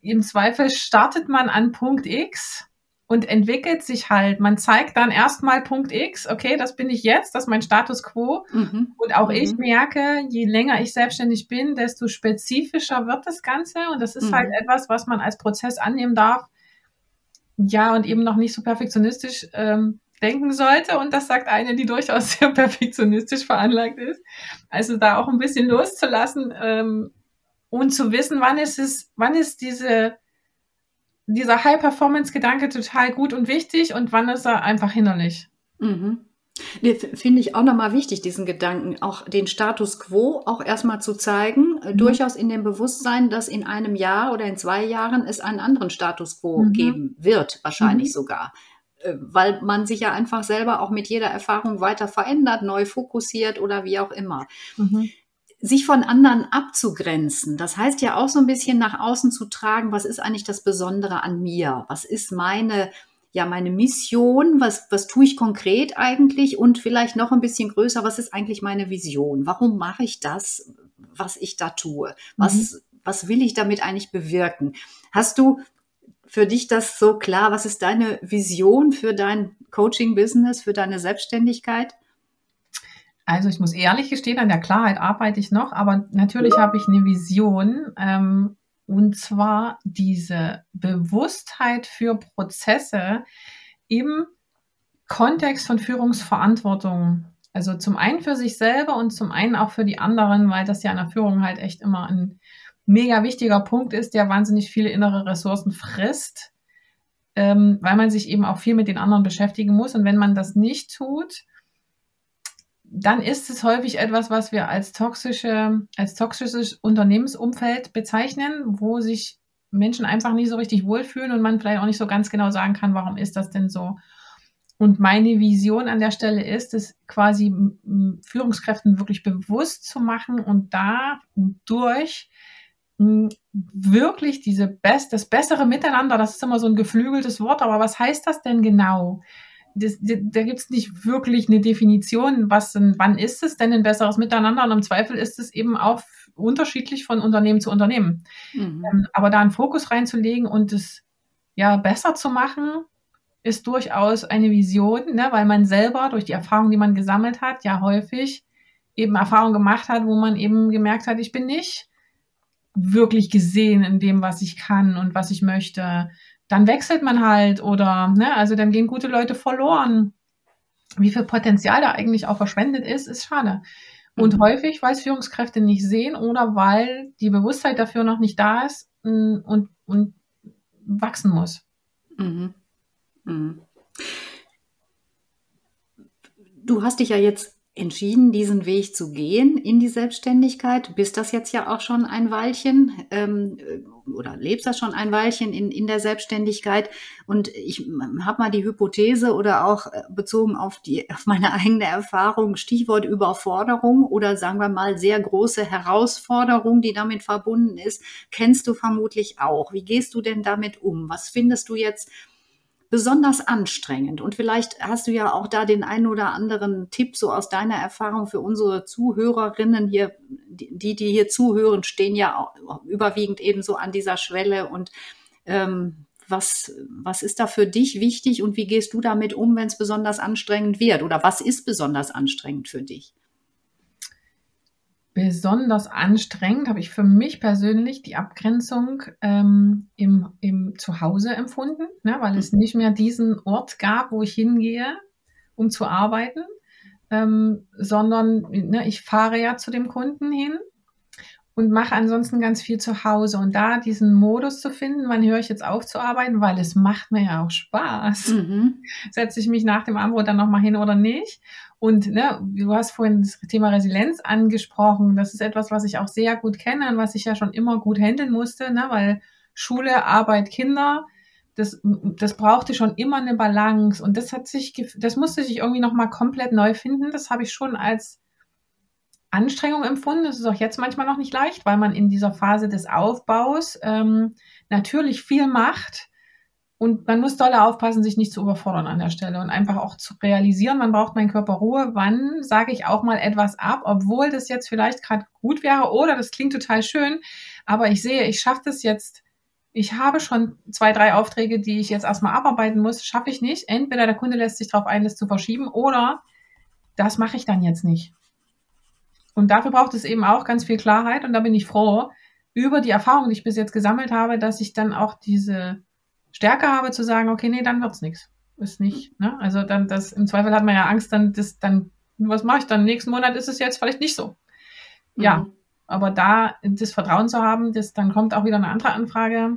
Im Zweifel startet man an Punkt X und entwickelt sich halt. Man zeigt dann erstmal Punkt X, okay, das bin ich jetzt, das ist mein Status quo. Mhm. Und auch ich mhm. merke, je länger ich selbstständig bin, desto spezifischer wird das Ganze. Und das ist halt mhm. etwas, was man als Prozess annehmen darf. Ja, und eben noch nicht so perfektionistisch ähm, denken sollte. Und das sagt eine, die durchaus sehr perfektionistisch veranlagt ist. Also da auch ein bisschen loszulassen ähm, und zu wissen, wann ist es, wann ist diese, dieser High-Performance-Gedanke total gut und wichtig und wann ist er einfach hinderlich. Mhm. Nee, Finde ich auch nochmal wichtig, diesen Gedanken, auch den Status quo auch erstmal zu zeigen, äh, mhm. durchaus in dem Bewusstsein, dass in einem Jahr oder in zwei Jahren es einen anderen Status quo mhm. geben wird, wahrscheinlich mhm. sogar. Äh, weil man sich ja einfach selber auch mit jeder Erfahrung weiter verändert, neu fokussiert oder wie auch immer. Mhm. Sich von anderen abzugrenzen, das heißt ja auch so ein bisschen nach außen zu tragen, was ist eigentlich das Besondere an mir? Was ist meine, ja, meine Mission? Was, was tue ich konkret eigentlich? Und vielleicht noch ein bisschen größer, was ist eigentlich meine Vision? Warum mache ich das, was ich da tue? Was, mhm. was will ich damit eigentlich bewirken? Hast du für dich das so klar? Was ist deine Vision für dein Coaching-Business, für deine Selbstständigkeit? Also ich muss ehrlich gestehen, an der Klarheit arbeite ich noch, aber natürlich habe ich eine Vision ähm, und zwar diese Bewusstheit für Prozesse im Kontext von Führungsverantwortung. Also zum einen für sich selber und zum einen auch für die anderen, weil das ja in der Führung halt echt immer ein mega wichtiger Punkt ist, der wahnsinnig viele innere Ressourcen frisst, ähm, weil man sich eben auch viel mit den anderen beschäftigen muss. Und wenn man das nicht tut, dann ist es häufig etwas, was wir als toxische, als toxisches Unternehmensumfeld bezeichnen, wo sich Menschen einfach nicht so richtig wohlfühlen und man vielleicht auch nicht so ganz genau sagen kann, warum ist das denn so. Und meine Vision an der Stelle ist, es quasi Führungskräften wirklich bewusst zu machen und dadurch wirklich diese best, das bessere Miteinander, das ist immer so ein geflügeltes Wort, aber was heißt das denn genau? Das, da gibt es nicht wirklich eine Definition, was wann ist es denn ein besseres Miteinander und im Zweifel ist es eben auch unterschiedlich von Unternehmen zu Unternehmen. Mhm. Ähm, aber da einen Fokus reinzulegen und es ja besser zu machen, ist durchaus eine Vision, ne, weil man selber durch die Erfahrung, die man gesammelt hat, ja häufig eben Erfahrungen gemacht hat, wo man eben gemerkt hat, ich bin nicht wirklich gesehen in dem, was ich kann und was ich möchte, dann wechselt man halt oder, ne, also dann gehen gute Leute verloren. Wie viel Potenzial da eigentlich auch verschwendet ist, ist schade. Und mhm. häufig, weil es Führungskräfte nicht sehen oder weil die Bewusstheit dafür noch nicht da ist mm, und, und wachsen muss. Mhm. Mhm. Du hast dich ja jetzt entschieden, diesen Weg zu gehen in die Selbstständigkeit. Bist das jetzt ja auch schon ein Weilchen ähm, oder lebst das schon ein Weilchen in, in der Selbstständigkeit. Und ich habe mal die Hypothese oder auch äh, bezogen auf, die, auf meine eigene Erfahrung, Stichwort Überforderung oder sagen wir mal sehr große Herausforderung, die damit verbunden ist, kennst du vermutlich auch. Wie gehst du denn damit um? Was findest du jetzt besonders anstrengend. Und vielleicht hast du ja auch da den einen oder anderen Tipp so aus deiner Erfahrung für unsere Zuhörerinnen hier, die, die hier zuhören, stehen ja überwiegend eben so an dieser Schwelle. Und ähm, was, was ist da für dich wichtig und wie gehst du damit um, wenn es besonders anstrengend wird? Oder was ist besonders anstrengend für dich? Besonders anstrengend habe ich für mich persönlich die Abgrenzung ähm, im, im Zuhause empfunden, ne, weil es nicht mehr diesen Ort gab, wo ich hingehe, um zu arbeiten, ähm, sondern ne, ich fahre ja zu dem Kunden hin und mache ansonsten ganz viel zu Hause. Und da diesen Modus zu finden, wann höre ich jetzt auf zu arbeiten, weil es macht mir ja auch Spaß. Mhm. Setze ich mich nach dem Abendbrot dann nochmal hin oder nicht? Und ne, du hast vorhin das Thema Resilienz angesprochen. Das ist etwas, was ich auch sehr gut kenne und was ich ja schon immer gut handeln musste, ne, weil Schule, Arbeit, Kinder, das, das brauchte schon immer eine Balance. Und das hat sich, das musste sich irgendwie nochmal komplett neu finden. Das habe ich schon als Anstrengung empfunden. Das ist auch jetzt manchmal noch nicht leicht, weil man in dieser Phase des Aufbaus ähm, natürlich viel macht und man muss doll aufpassen, sich nicht zu überfordern an der Stelle und einfach auch zu realisieren, wann braucht mein Körper Ruhe, wann sage ich auch mal etwas ab, obwohl das jetzt vielleicht gerade gut wäre oder das klingt total schön, aber ich sehe, ich schaffe das jetzt. Ich habe schon zwei, drei Aufträge, die ich jetzt erstmal abarbeiten muss, schaffe ich nicht. Entweder der Kunde lässt sich darauf ein, das zu verschieben oder das mache ich dann jetzt nicht. Und dafür braucht es eben auch ganz viel Klarheit und da bin ich froh über die Erfahrung, die ich bis jetzt gesammelt habe, dass ich dann auch diese Stärke habe zu sagen, okay, nee, dann wird's nichts. Ist nicht, ne? Also dann das, im Zweifel hat man ja Angst, dann das, dann, was mache ich dann? Nächsten Monat ist es jetzt vielleicht nicht so. Mhm. Ja. Aber da das Vertrauen zu haben, das, dann kommt auch wieder eine andere Anfrage.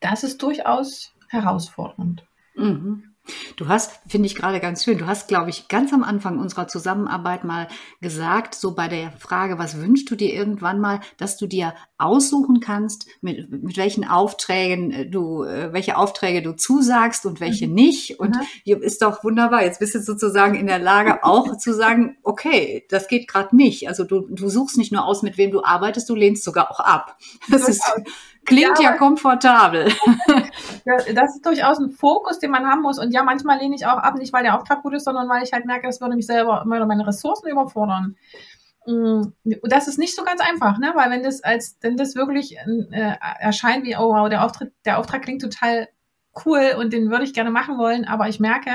Das ist durchaus herausfordernd. Mhm. Du hast, finde ich gerade ganz schön, du hast, glaube ich, ganz am Anfang unserer Zusammenarbeit mal gesagt, so bei der Frage, was wünschst du dir irgendwann mal, dass du dir aussuchen kannst, mit, mit welchen Aufträgen äh, du, äh, welche Aufträge du zusagst und welche mhm. nicht. Und mhm. ist doch wunderbar. Jetzt bist du sozusagen in der Lage, auch zu sagen, okay, das geht gerade nicht. Also du, du suchst nicht nur aus, mit wem du arbeitest, du lehnst sogar auch ab. Das ist, Klingt ja, ja komfortabel. das ist durchaus ein Fokus, den man haben muss. Und ja, manchmal lehne ich auch ab, nicht weil der Auftrag gut ist, sondern weil ich halt merke, das würde mich selber meine Ressourcen überfordern. Mm, das ist nicht so ganz einfach, ne? Weil wenn das als, wenn das wirklich äh, erscheint wie, oh wow, der Auftritt, der Auftrag klingt total cool und den würde ich gerne machen wollen, aber ich merke,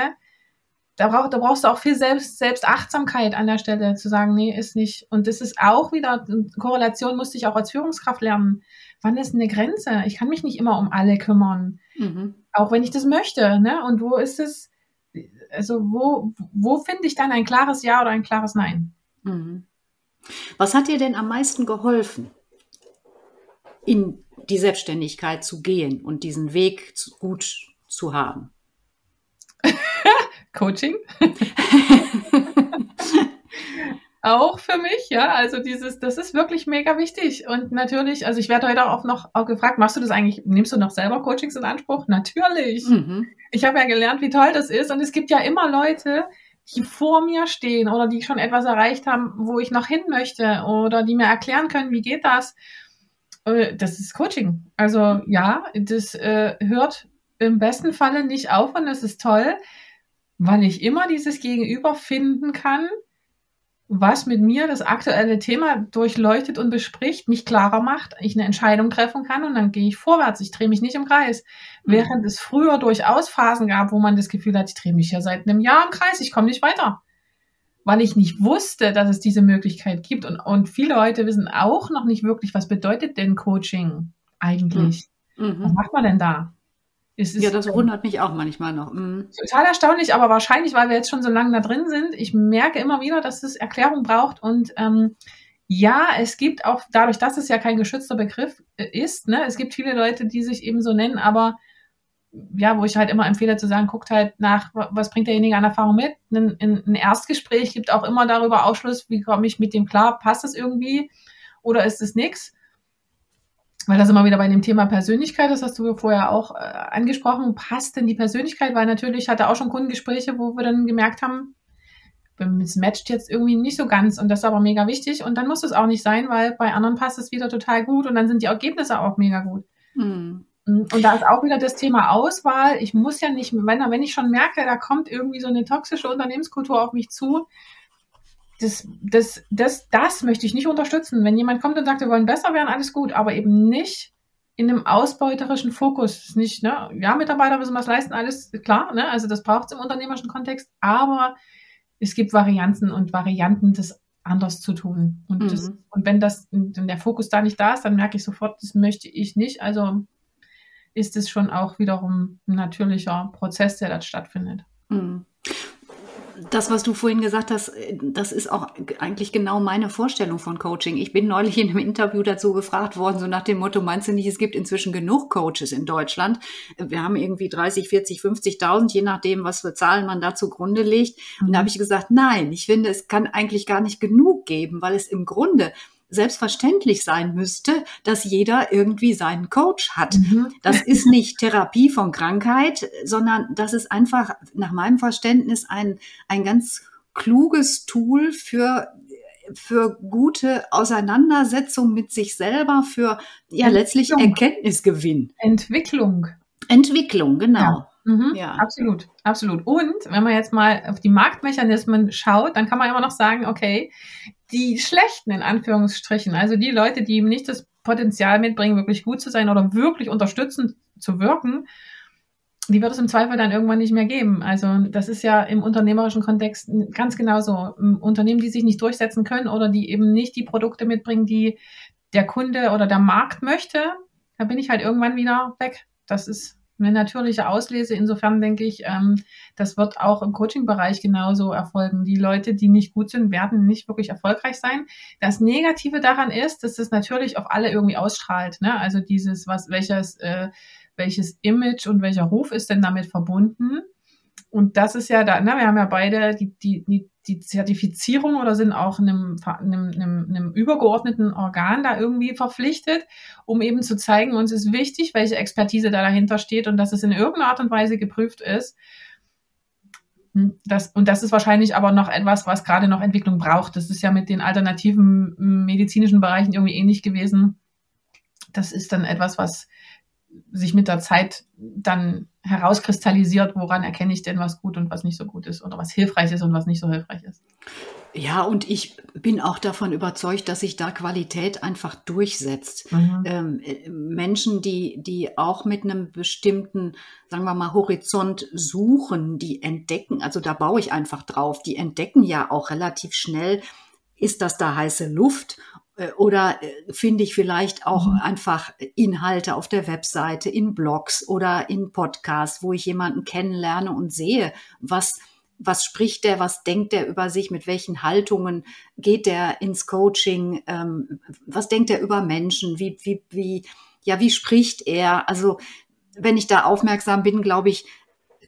da, brauch, da brauchst du auch viel Selbst, Selbstachtsamkeit an der Stelle, zu sagen, nee, ist nicht. Und das ist auch wieder, Korrelation musste ich auch als Führungskraft lernen wann ist eine Grenze? Ich kann mich nicht immer um alle kümmern, mhm. auch wenn ich das möchte. Ne? Und wo ist es, also wo, wo finde ich dann ein klares Ja oder ein klares Nein? Mhm. Was hat dir denn am meisten geholfen, in die Selbstständigkeit zu gehen und diesen Weg zu, gut zu haben? Coaching. auch für mich, ja. Also dieses, das ist wirklich mega wichtig. Und natürlich, also ich werde heute auch noch auch gefragt, machst du das eigentlich, nimmst du noch selber Coachings in Anspruch? Natürlich. Mhm. Ich habe ja gelernt, wie toll das ist. Und es gibt ja immer Leute, die vor mir stehen oder die schon etwas erreicht haben, wo ich noch hin möchte oder die mir erklären können, wie geht das. Äh, das ist Coaching. Also ja, das äh, hört im besten Falle nicht auf und das ist toll, weil ich immer dieses Gegenüber finden kann, was mit mir das aktuelle Thema durchleuchtet und bespricht, mich klarer macht, ich eine Entscheidung treffen kann und dann gehe ich vorwärts. Ich drehe mich nicht im Kreis. Mhm. Während es früher durchaus Phasen gab, wo man das Gefühl hat, ich drehe mich ja seit einem Jahr im Kreis, ich komme nicht weiter. Weil ich nicht wusste, dass es diese Möglichkeit gibt. Und, und viele Leute wissen auch noch nicht wirklich, was bedeutet denn Coaching eigentlich? Mhm. Was macht man denn da? Ja, das wundert mich auch manchmal noch. Mhm. Total erstaunlich, aber wahrscheinlich, weil wir jetzt schon so lange da drin sind. Ich merke immer wieder, dass es Erklärung braucht und ähm, ja, es gibt auch dadurch, dass es ja kein geschützter Begriff äh, ist, ne, es gibt viele Leute, die sich eben so nennen, aber ja, wo ich halt immer empfehle zu sagen, guckt halt nach, was bringt derjenige an Erfahrung mit. Ein, ein Erstgespräch gibt auch immer darüber Ausschluss, wie komme ich mit dem klar, passt es irgendwie oder ist es nix? Weil das immer wieder bei dem Thema Persönlichkeit, das hast du vorher auch äh, angesprochen, passt denn die Persönlichkeit? Weil natürlich hatte auch schon Kundengespräche, wo wir dann gemerkt haben, es matcht jetzt irgendwie nicht so ganz und das ist aber mega wichtig und dann muss es auch nicht sein, weil bei anderen passt es wieder total gut und dann sind die Ergebnisse auch mega gut. Hm. Und da ist auch wieder das Thema Auswahl. Ich muss ja nicht, wenn, wenn ich schon merke, da kommt irgendwie so eine toxische Unternehmenskultur auf mich zu, das, das, das, das möchte ich nicht unterstützen. Wenn jemand kommt und sagt, wir wollen besser werden, alles gut, aber eben nicht in einem ausbeuterischen Fokus. Nicht, ne? Ja, Mitarbeiter müssen was leisten, alles klar, ne? Also das braucht es im unternehmerischen Kontext, aber es gibt Varianten und Varianten, das anders zu tun. Und, mhm. das, und wenn das, wenn der Fokus da nicht da ist, dann merke ich sofort, das möchte ich nicht. Also ist es schon auch wiederum ein natürlicher Prozess, der dort stattfindet. Mhm. Das, was du vorhin gesagt hast, das ist auch eigentlich genau meine Vorstellung von Coaching. Ich bin neulich in einem Interview dazu gefragt worden, so nach dem Motto, meinst du nicht, es gibt inzwischen genug Coaches in Deutschland? Wir haben irgendwie 30, 40, 50.000, je nachdem, was für Zahlen man da zugrunde legt. Und da habe ich gesagt, nein, ich finde, es kann eigentlich gar nicht genug geben, weil es im Grunde selbstverständlich sein müsste, dass jeder irgendwie seinen Coach hat. Mhm. Das ist nicht Therapie von Krankheit, sondern das ist einfach nach meinem Verständnis ein, ein ganz kluges Tool für für gute Auseinandersetzung mit sich selber, für ja letztlich Erkenntnisgewinn. Entwicklung. Entwicklung, genau. Ja. Mhm, ja. Absolut, absolut. Und wenn man jetzt mal auf die Marktmechanismen schaut, dann kann man immer noch sagen, okay, die schlechten in Anführungsstrichen, also die Leute, die eben nicht das Potenzial mitbringen, wirklich gut zu sein oder wirklich unterstützend zu wirken, die wird es im Zweifel dann irgendwann nicht mehr geben. Also das ist ja im unternehmerischen Kontext ganz genauso. Unternehmen, die sich nicht durchsetzen können oder die eben nicht die Produkte mitbringen, die der Kunde oder der Markt möchte, da bin ich halt irgendwann wieder weg. Das ist eine natürliche Auslese. Insofern denke ich, ähm, das wird auch im Coaching-Bereich genauso erfolgen. Die Leute, die nicht gut sind, werden nicht wirklich erfolgreich sein. Das Negative daran ist, dass es natürlich auf alle irgendwie ausstrahlt. Ne? Also dieses, was, welches, äh, welches Image und welcher Ruf ist denn damit verbunden? Und das ist ja da, ne, wir haben ja beide die, die, die, die Zertifizierung oder sind auch einem, einem, einem, einem übergeordneten Organ da irgendwie verpflichtet, um eben zu zeigen, uns ist wichtig, welche Expertise da dahinter steht und dass es in irgendeiner Art und Weise geprüft ist. Hm, das, und das ist wahrscheinlich aber noch etwas, was gerade noch Entwicklung braucht. Das ist ja mit den alternativen medizinischen Bereichen irgendwie ähnlich gewesen. Das ist dann etwas, was sich mit der Zeit dann herauskristallisiert, woran erkenne ich denn, was gut und was nicht so gut ist oder was hilfreich ist und was nicht so hilfreich ist. Ja, und ich bin auch davon überzeugt, dass sich da Qualität einfach durchsetzt. Mhm. Ähm, Menschen, die, die auch mit einem bestimmten, sagen wir mal, Horizont suchen, die entdecken, also da baue ich einfach drauf, die entdecken ja auch relativ schnell, ist das da heiße Luft äh, oder äh, finde ich vielleicht auch mhm. einfach Inhalte auf der Webseite, in Blogs oder in Podcasts, wo ich jemanden kennenlerne und sehe, was, was spricht der, was denkt der über sich, mit welchen Haltungen geht der ins Coaching, ähm, was denkt er über Menschen, wie, wie, wie, ja, wie spricht er? Also, wenn ich da aufmerksam bin, glaube ich,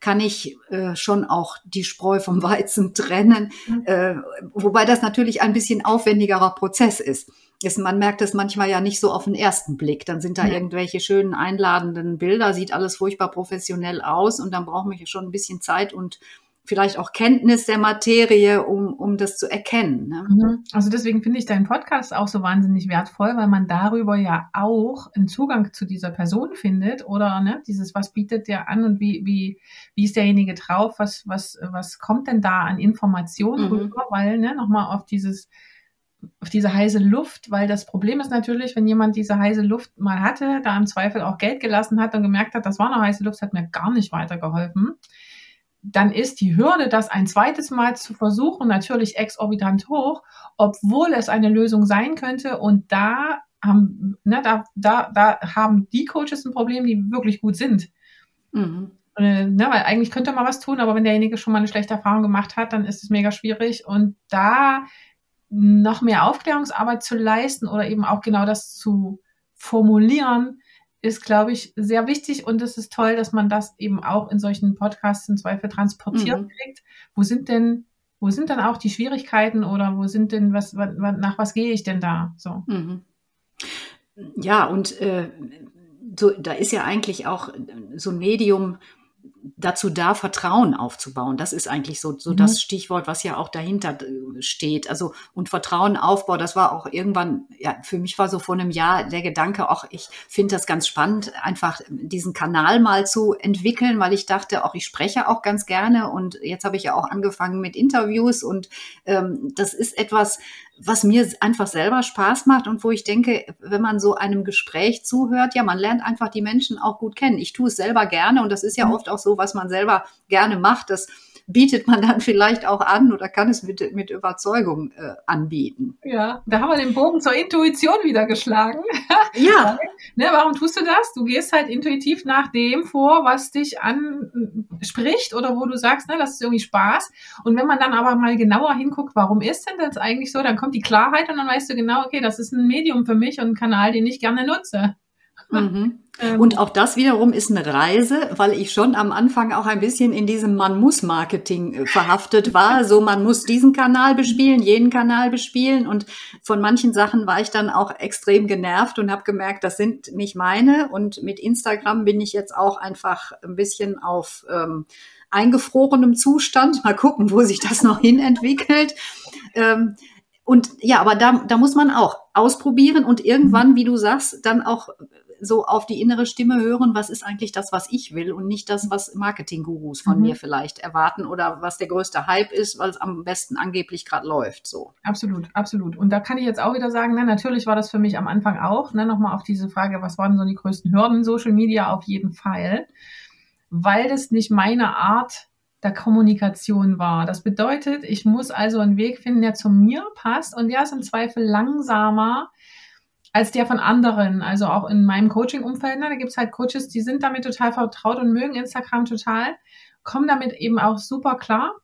kann ich äh, schon auch die Spreu vom Weizen trennen, mhm. äh, wobei das natürlich ein bisschen aufwendigerer Prozess ist. ist. Man merkt es manchmal ja nicht so auf den ersten Blick. Dann sind da mhm. irgendwelche schönen einladenden Bilder, sieht alles furchtbar professionell aus und dann braucht man schon ein bisschen Zeit und vielleicht auch Kenntnis der Materie, um, um das zu erkennen. Ne? Mhm. Also deswegen finde ich deinen Podcast auch so wahnsinnig wertvoll, weil man darüber ja auch einen Zugang zu dieser Person findet oder ne, dieses, was bietet der an und wie, wie, wie ist derjenige drauf, was, was, was kommt denn da an Informationen mhm. rüber, weil, ne, nochmal auf dieses, auf diese heiße Luft, weil das Problem ist natürlich, wenn jemand diese heiße Luft mal hatte, da im Zweifel auch Geld gelassen hat und gemerkt hat, das war eine heiße Luft, hat mir gar nicht weitergeholfen dann ist die Hürde, das ein zweites Mal zu versuchen, natürlich exorbitant hoch, obwohl es eine Lösung sein könnte. Und da haben, ne, da, da, da haben die Coaches ein Problem, die wirklich gut sind. Mhm. Äh, ne, weil eigentlich könnte man was tun, aber wenn derjenige schon mal eine schlechte Erfahrung gemacht hat, dann ist es mega schwierig. Und da noch mehr Aufklärungsarbeit zu leisten oder eben auch genau das zu formulieren, ist, glaube ich, sehr wichtig und es ist toll, dass man das eben auch in solchen Podcasts im Zweifel transportiert mhm. kriegt. Wo sind denn, wo sind dann auch die Schwierigkeiten oder wo sind denn, was, nach was gehe ich denn da? So. Mhm. Ja, und äh, so, da ist ja eigentlich auch so ein Medium, dazu da, Vertrauen aufzubauen. Das ist eigentlich so, so mhm. das Stichwort, was ja auch dahinter äh, steht. Also, und Vertrauen aufbauen, das war auch irgendwann, ja, für mich war so vor einem Jahr der Gedanke, auch ich finde das ganz spannend, einfach diesen Kanal mal zu entwickeln, weil ich dachte, auch ich spreche auch ganz gerne und jetzt habe ich ja auch angefangen mit Interviews und ähm, das ist etwas, was mir einfach selber Spaß macht und wo ich denke, wenn man so einem Gespräch zuhört, ja, man lernt einfach die Menschen auch gut kennen. Ich tue es selber gerne und das ist ja mhm. oft auch so, was man selber gerne macht. Das bietet man dann vielleicht auch an oder kann es mit, mit Überzeugung äh, anbieten. Ja, da haben wir den Bogen zur Intuition wieder geschlagen. Ja. ne, warum tust du das? Du gehst halt intuitiv nach dem vor, was dich anspricht oder wo du sagst, ne, das ist irgendwie Spaß. Und wenn man dann aber mal genauer hinguckt, warum ist denn das eigentlich so, dann kommt die Klarheit und dann weißt du genau, okay, das ist ein Medium für mich und ein Kanal, den ich gerne nutze. Mhm. Ähm. Und auch das wiederum ist eine Reise, weil ich schon am Anfang auch ein bisschen in diesem Man muss Marketing äh, verhaftet war. So, man muss diesen Kanal bespielen, jeden Kanal bespielen. Und von manchen Sachen war ich dann auch extrem genervt und habe gemerkt, das sind nicht meine. Und mit Instagram bin ich jetzt auch einfach ein bisschen auf ähm, eingefrorenem Zustand. Mal gucken, wo sich das noch hin entwickelt. Ähm, und ja, aber da, da muss man auch ausprobieren und irgendwann, wie du sagst, dann auch so auf die innere Stimme hören, was ist eigentlich das, was ich will und nicht das, was Marketing-Gurus von mhm. mir vielleicht erwarten oder was der größte Hype ist, weil es am besten angeblich gerade läuft. So. Absolut, absolut. Und da kann ich jetzt auch wieder sagen, ne, natürlich war das für mich am Anfang auch, ne, nochmal auf diese Frage, was waren so die größten Hürden? Social Media auf jeden Fall, weil das nicht meine Art der Kommunikation war. Das bedeutet, ich muss also einen Weg finden, der zu mir passt und der ist im Zweifel langsamer, als der von anderen. Also auch in meinem Coaching-Umfeld, ne, da gibt es halt Coaches, die sind damit total vertraut und mögen Instagram total, kommen damit eben auch super klar.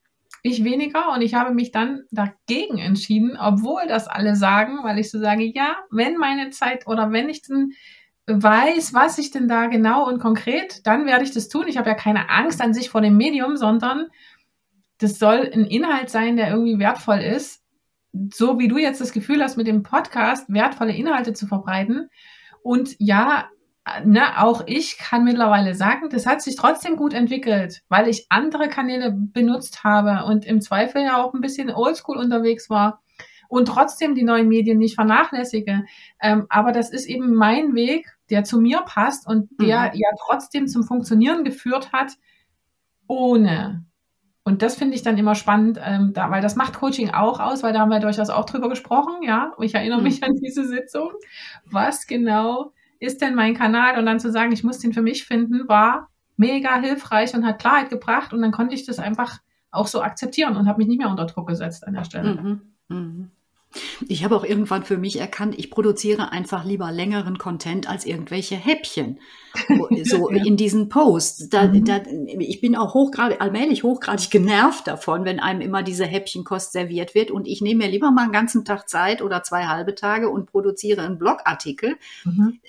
Ich weniger und ich habe mich dann dagegen entschieden, obwohl das alle sagen, weil ich so sage, ja, wenn meine Zeit oder wenn ich dann weiß, was ich denn da genau und konkret, dann werde ich das tun. Ich habe ja keine Angst an sich vor dem Medium, sondern das soll ein Inhalt sein, der irgendwie wertvoll ist so wie du jetzt das Gefühl hast, mit dem Podcast wertvolle Inhalte zu verbreiten. Und ja, ne, auch ich kann mittlerweile sagen, das hat sich trotzdem gut entwickelt, weil ich andere Kanäle benutzt habe und im Zweifel ja auch ein bisschen oldschool unterwegs war und trotzdem die neuen Medien nicht vernachlässige. Ähm, aber das ist eben mein Weg, der zu mir passt und der mhm. ja trotzdem zum Funktionieren geführt hat, ohne und das finde ich dann immer spannend, ähm, da, weil das macht Coaching auch aus, weil da haben wir durchaus auch drüber gesprochen, ja. Ich erinnere mhm. mich an diese Sitzung. Was genau ist denn mein Kanal? Und dann zu sagen, ich muss den für mich finden, war mega hilfreich und hat Klarheit gebracht. Und dann konnte ich das einfach auch so akzeptieren und habe mich nicht mehr unter Druck gesetzt an der Stelle. Mhm. Mhm. Ich habe auch irgendwann für mich erkannt, ich produziere einfach lieber längeren Content als irgendwelche Häppchen. So ja. in diesen Posts. Da, mhm. da, ich bin auch hochgradig, allmählich hochgradig genervt davon, wenn einem immer diese Häppchenkost serviert wird. Und ich nehme mir lieber mal einen ganzen Tag Zeit oder zwei halbe Tage und produziere einen Blogartikel. Mhm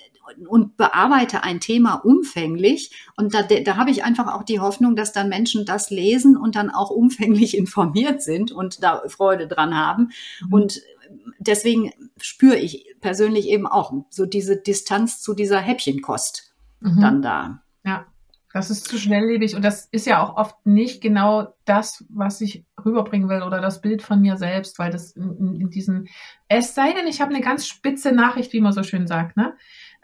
und bearbeite ein Thema umfänglich. Und da, da habe ich einfach auch die Hoffnung, dass dann Menschen das lesen und dann auch umfänglich informiert sind und da Freude dran haben. Mhm. Und deswegen spüre ich persönlich eben auch so diese Distanz zu dieser Häppchenkost mhm. dann da. Ja, das ist zu schnelllebig und das ist ja auch oft nicht genau das, was ich rüberbringen will oder das Bild von mir selbst, weil das in, in diesen, es sei denn, ich habe eine ganz spitze Nachricht, wie man so schön sagt, ne?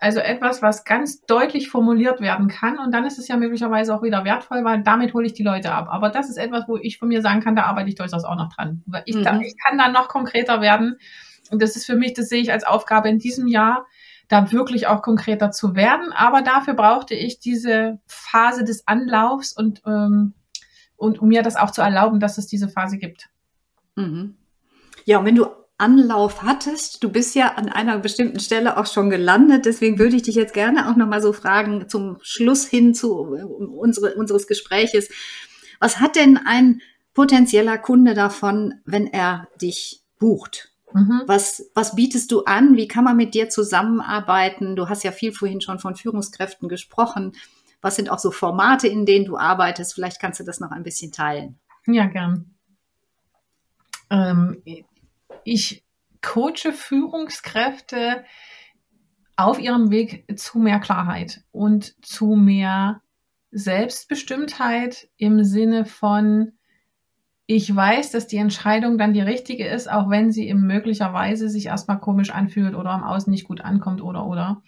Also etwas, was ganz deutlich formuliert werden kann und dann ist es ja möglicherweise auch wieder wertvoll, weil damit hole ich die Leute ab. Aber das ist etwas, wo ich von mir sagen kann, da arbeite ich durchaus auch noch dran. Ich, mhm. da, ich kann da noch konkreter werden und das ist für mich, das sehe ich als Aufgabe in diesem Jahr, da wirklich auch konkreter zu werden. Aber dafür brauchte ich diese Phase des Anlaufs und, ähm, und um mir das auch zu erlauben, dass es diese Phase gibt. Mhm. Ja, und wenn du Anlauf hattest. Du bist ja an einer bestimmten Stelle auch schon gelandet. Deswegen würde ich dich jetzt gerne auch nochmal so fragen zum Schluss hin zu unsere, unseres Gespräches. Was hat denn ein potenzieller Kunde davon, wenn er dich bucht? Mhm. Was, was bietest du an? Wie kann man mit dir zusammenarbeiten? Du hast ja viel vorhin schon von Führungskräften gesprochen. Was sind auch so Formate, in denen du arbeitest? Vielleicht kannst du das noch ein bisschen teilen. Ja, gern. Ähm, ich coache Führungskräfte auf ihrem Weg zu mehr Klarheit und zu mehr Selbstbestimmtheit im Sinne von, ich weiß, dass die Entscheidung dann die richtige ist, auch wenn sie eben möglicherweise sich erstmal komisch anfühlt oder am Außen nicht gut ankommt oder oder.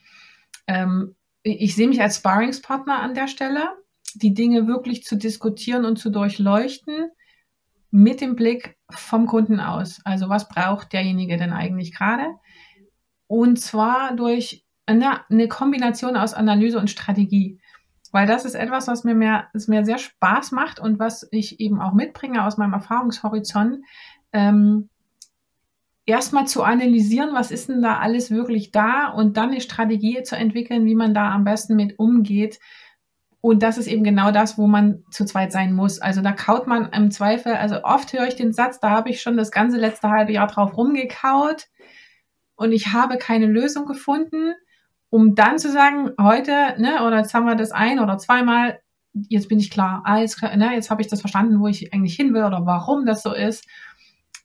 Ähm, ich sehe mich als Sparringspartner an der Stelle, die Dinge wirklich zu diskutieren und zu durchleuchten mit dem Blick vom Kunden aus. Also was braucht derjenige denn eigentlich gerade? Und zwar durch eine, eine Kombination aus Analyse und Strategie. weil das ist etwas, was mir mehr, es mir sehr Spaß macht und was ich eben auch mitbringe aus meinem Erfahrungshorizont. Ähm, erstmal zu analysieren, was ist denn da alles wirklich da und dann eine Strategie zu entwickeln, wie man da am besten mit umgeht. Und das ist eben genau das, wo man zu zweit sein muss. Also da kaut man im Zweifel, also oft höre ich den Satz, da habe ich schon das ganze letzte halbe Jahr drauf rumgekaut und ich habe keine Lösung gefunden um dann zu sagen, heute, ne, oder jetzt haben wir das ein oder zweimal, jetzt bin ich klar, alles klar, ne, jetzt habe ich das verstanden, wo ich eigentlich hin will oder warum das so ist.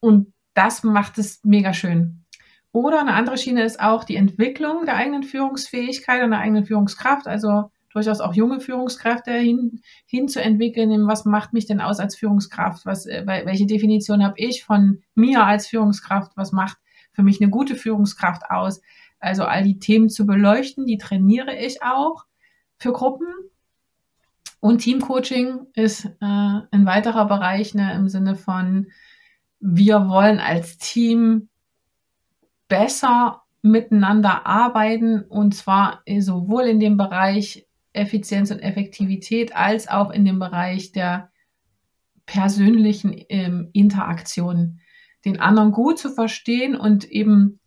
Und das macht es mega schön. Oder eine andere Schiene ist auch die Entwicklung der eigenen Führungsfähigkeit und der eigenen Führungskraft, also durchaus auch junge Führungskräfte hin, hinzuentwickeln, was macht mich denn aus als Führungskraft, was, äh, welche Definition habe ich von mir als Führungskraft, was macht für mich eine gute Führungskraft aus, also all die Themen zu beleuchten, die trainiere ich auch für Gruppen. Und Teamcoaching ist äh, ein weiterer Bereich ne, im Sinne von, wir wollen als Team besser miteinander arbeiten. Und zwar sowohl in dem Bereich Effizienz und Effektivität als auch in dem Bereich der persönlichen ähm, Interaktion, den anderen gut zu verstehen und eben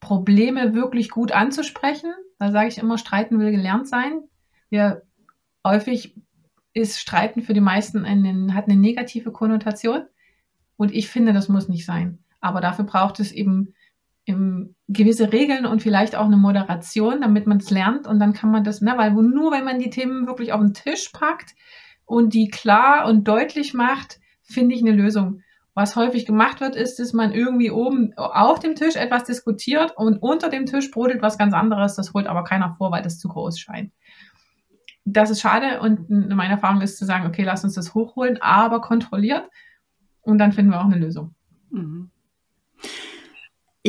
Probleme wirklich gut anzusprechen. Da sage ich immer, streiten will gelernt sein. Wir häufig ist Streiten für die meisten eine, hat eine negative Konnotation. Und ich finde, das muss nicht sein. Aber dafür braucht es eben gewisse Regeln und vielleicht auch eine Moderation, damit man es lernt. Und dann kann man das, ne, weil nur wenn man die Themen wirklich auf den Tisch packt und die klar und deutlich macht, finde ich eine Lösung. Was häufig gemacht wird, ist, dass man irgendwie oben auf dem Tisch etwas diskutiert und unter dem Tisch brodelt was ganz anderes. Das holt aber keiner vor, weil das zu groß scheint. Das ist schade und meine Erfahrung ist zu sagen, okay, lass uns das hochholen, aber kontrolliert und dann finden wir auch eine Lösung. Mhm.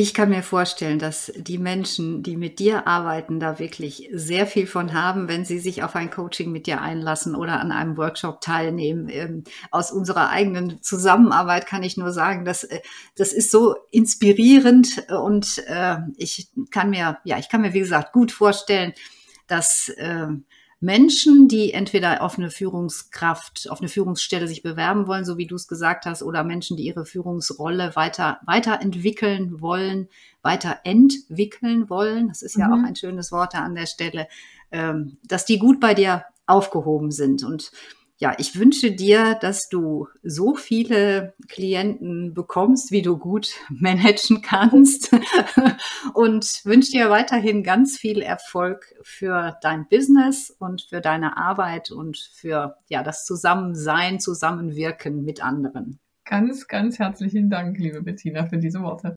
Ich kann mir vorstellen, dass die Menschen, die mit dir arbeiten, da wirklich sehr viel von haben, wenn sie sich auf ein Coaching mit dir einlassen oder an einem Workshop teilnehmen. Ähm, aus unserer eigenen Zusammenarbeit kann ich nur sagen, dass äh, das ist so inspirierend und äh, ich kann mir, ja, ich kann mir wie gesagt gut vorstellen, dass äh, Menschen, die entweder auf eine Führungskraft, auf eine Führungsstelle sich bewerben wollen, so wie du es gesagt hast, oder Menschen, die ihre Führungsrolle weiter, weiterentwickeln wollen, weiterentwickeln wollen. Das ist ja mhm. auch ein schönes Wort an der Stelle, ähm, dass die gut bei dir aufgehoben sind. Und ja, ich wünsche dir, dass du so viele Klienten bekommst, wie du gut managen kannst und wünsche dir weiterhin ganz viel Erfolg für dein Business und für deine Arbeit und für ja, das Zusammensein, Zusammenwirken mit anderen. Ganz, ganz herzlichen Dank, liebe Bettina, für diese Worte.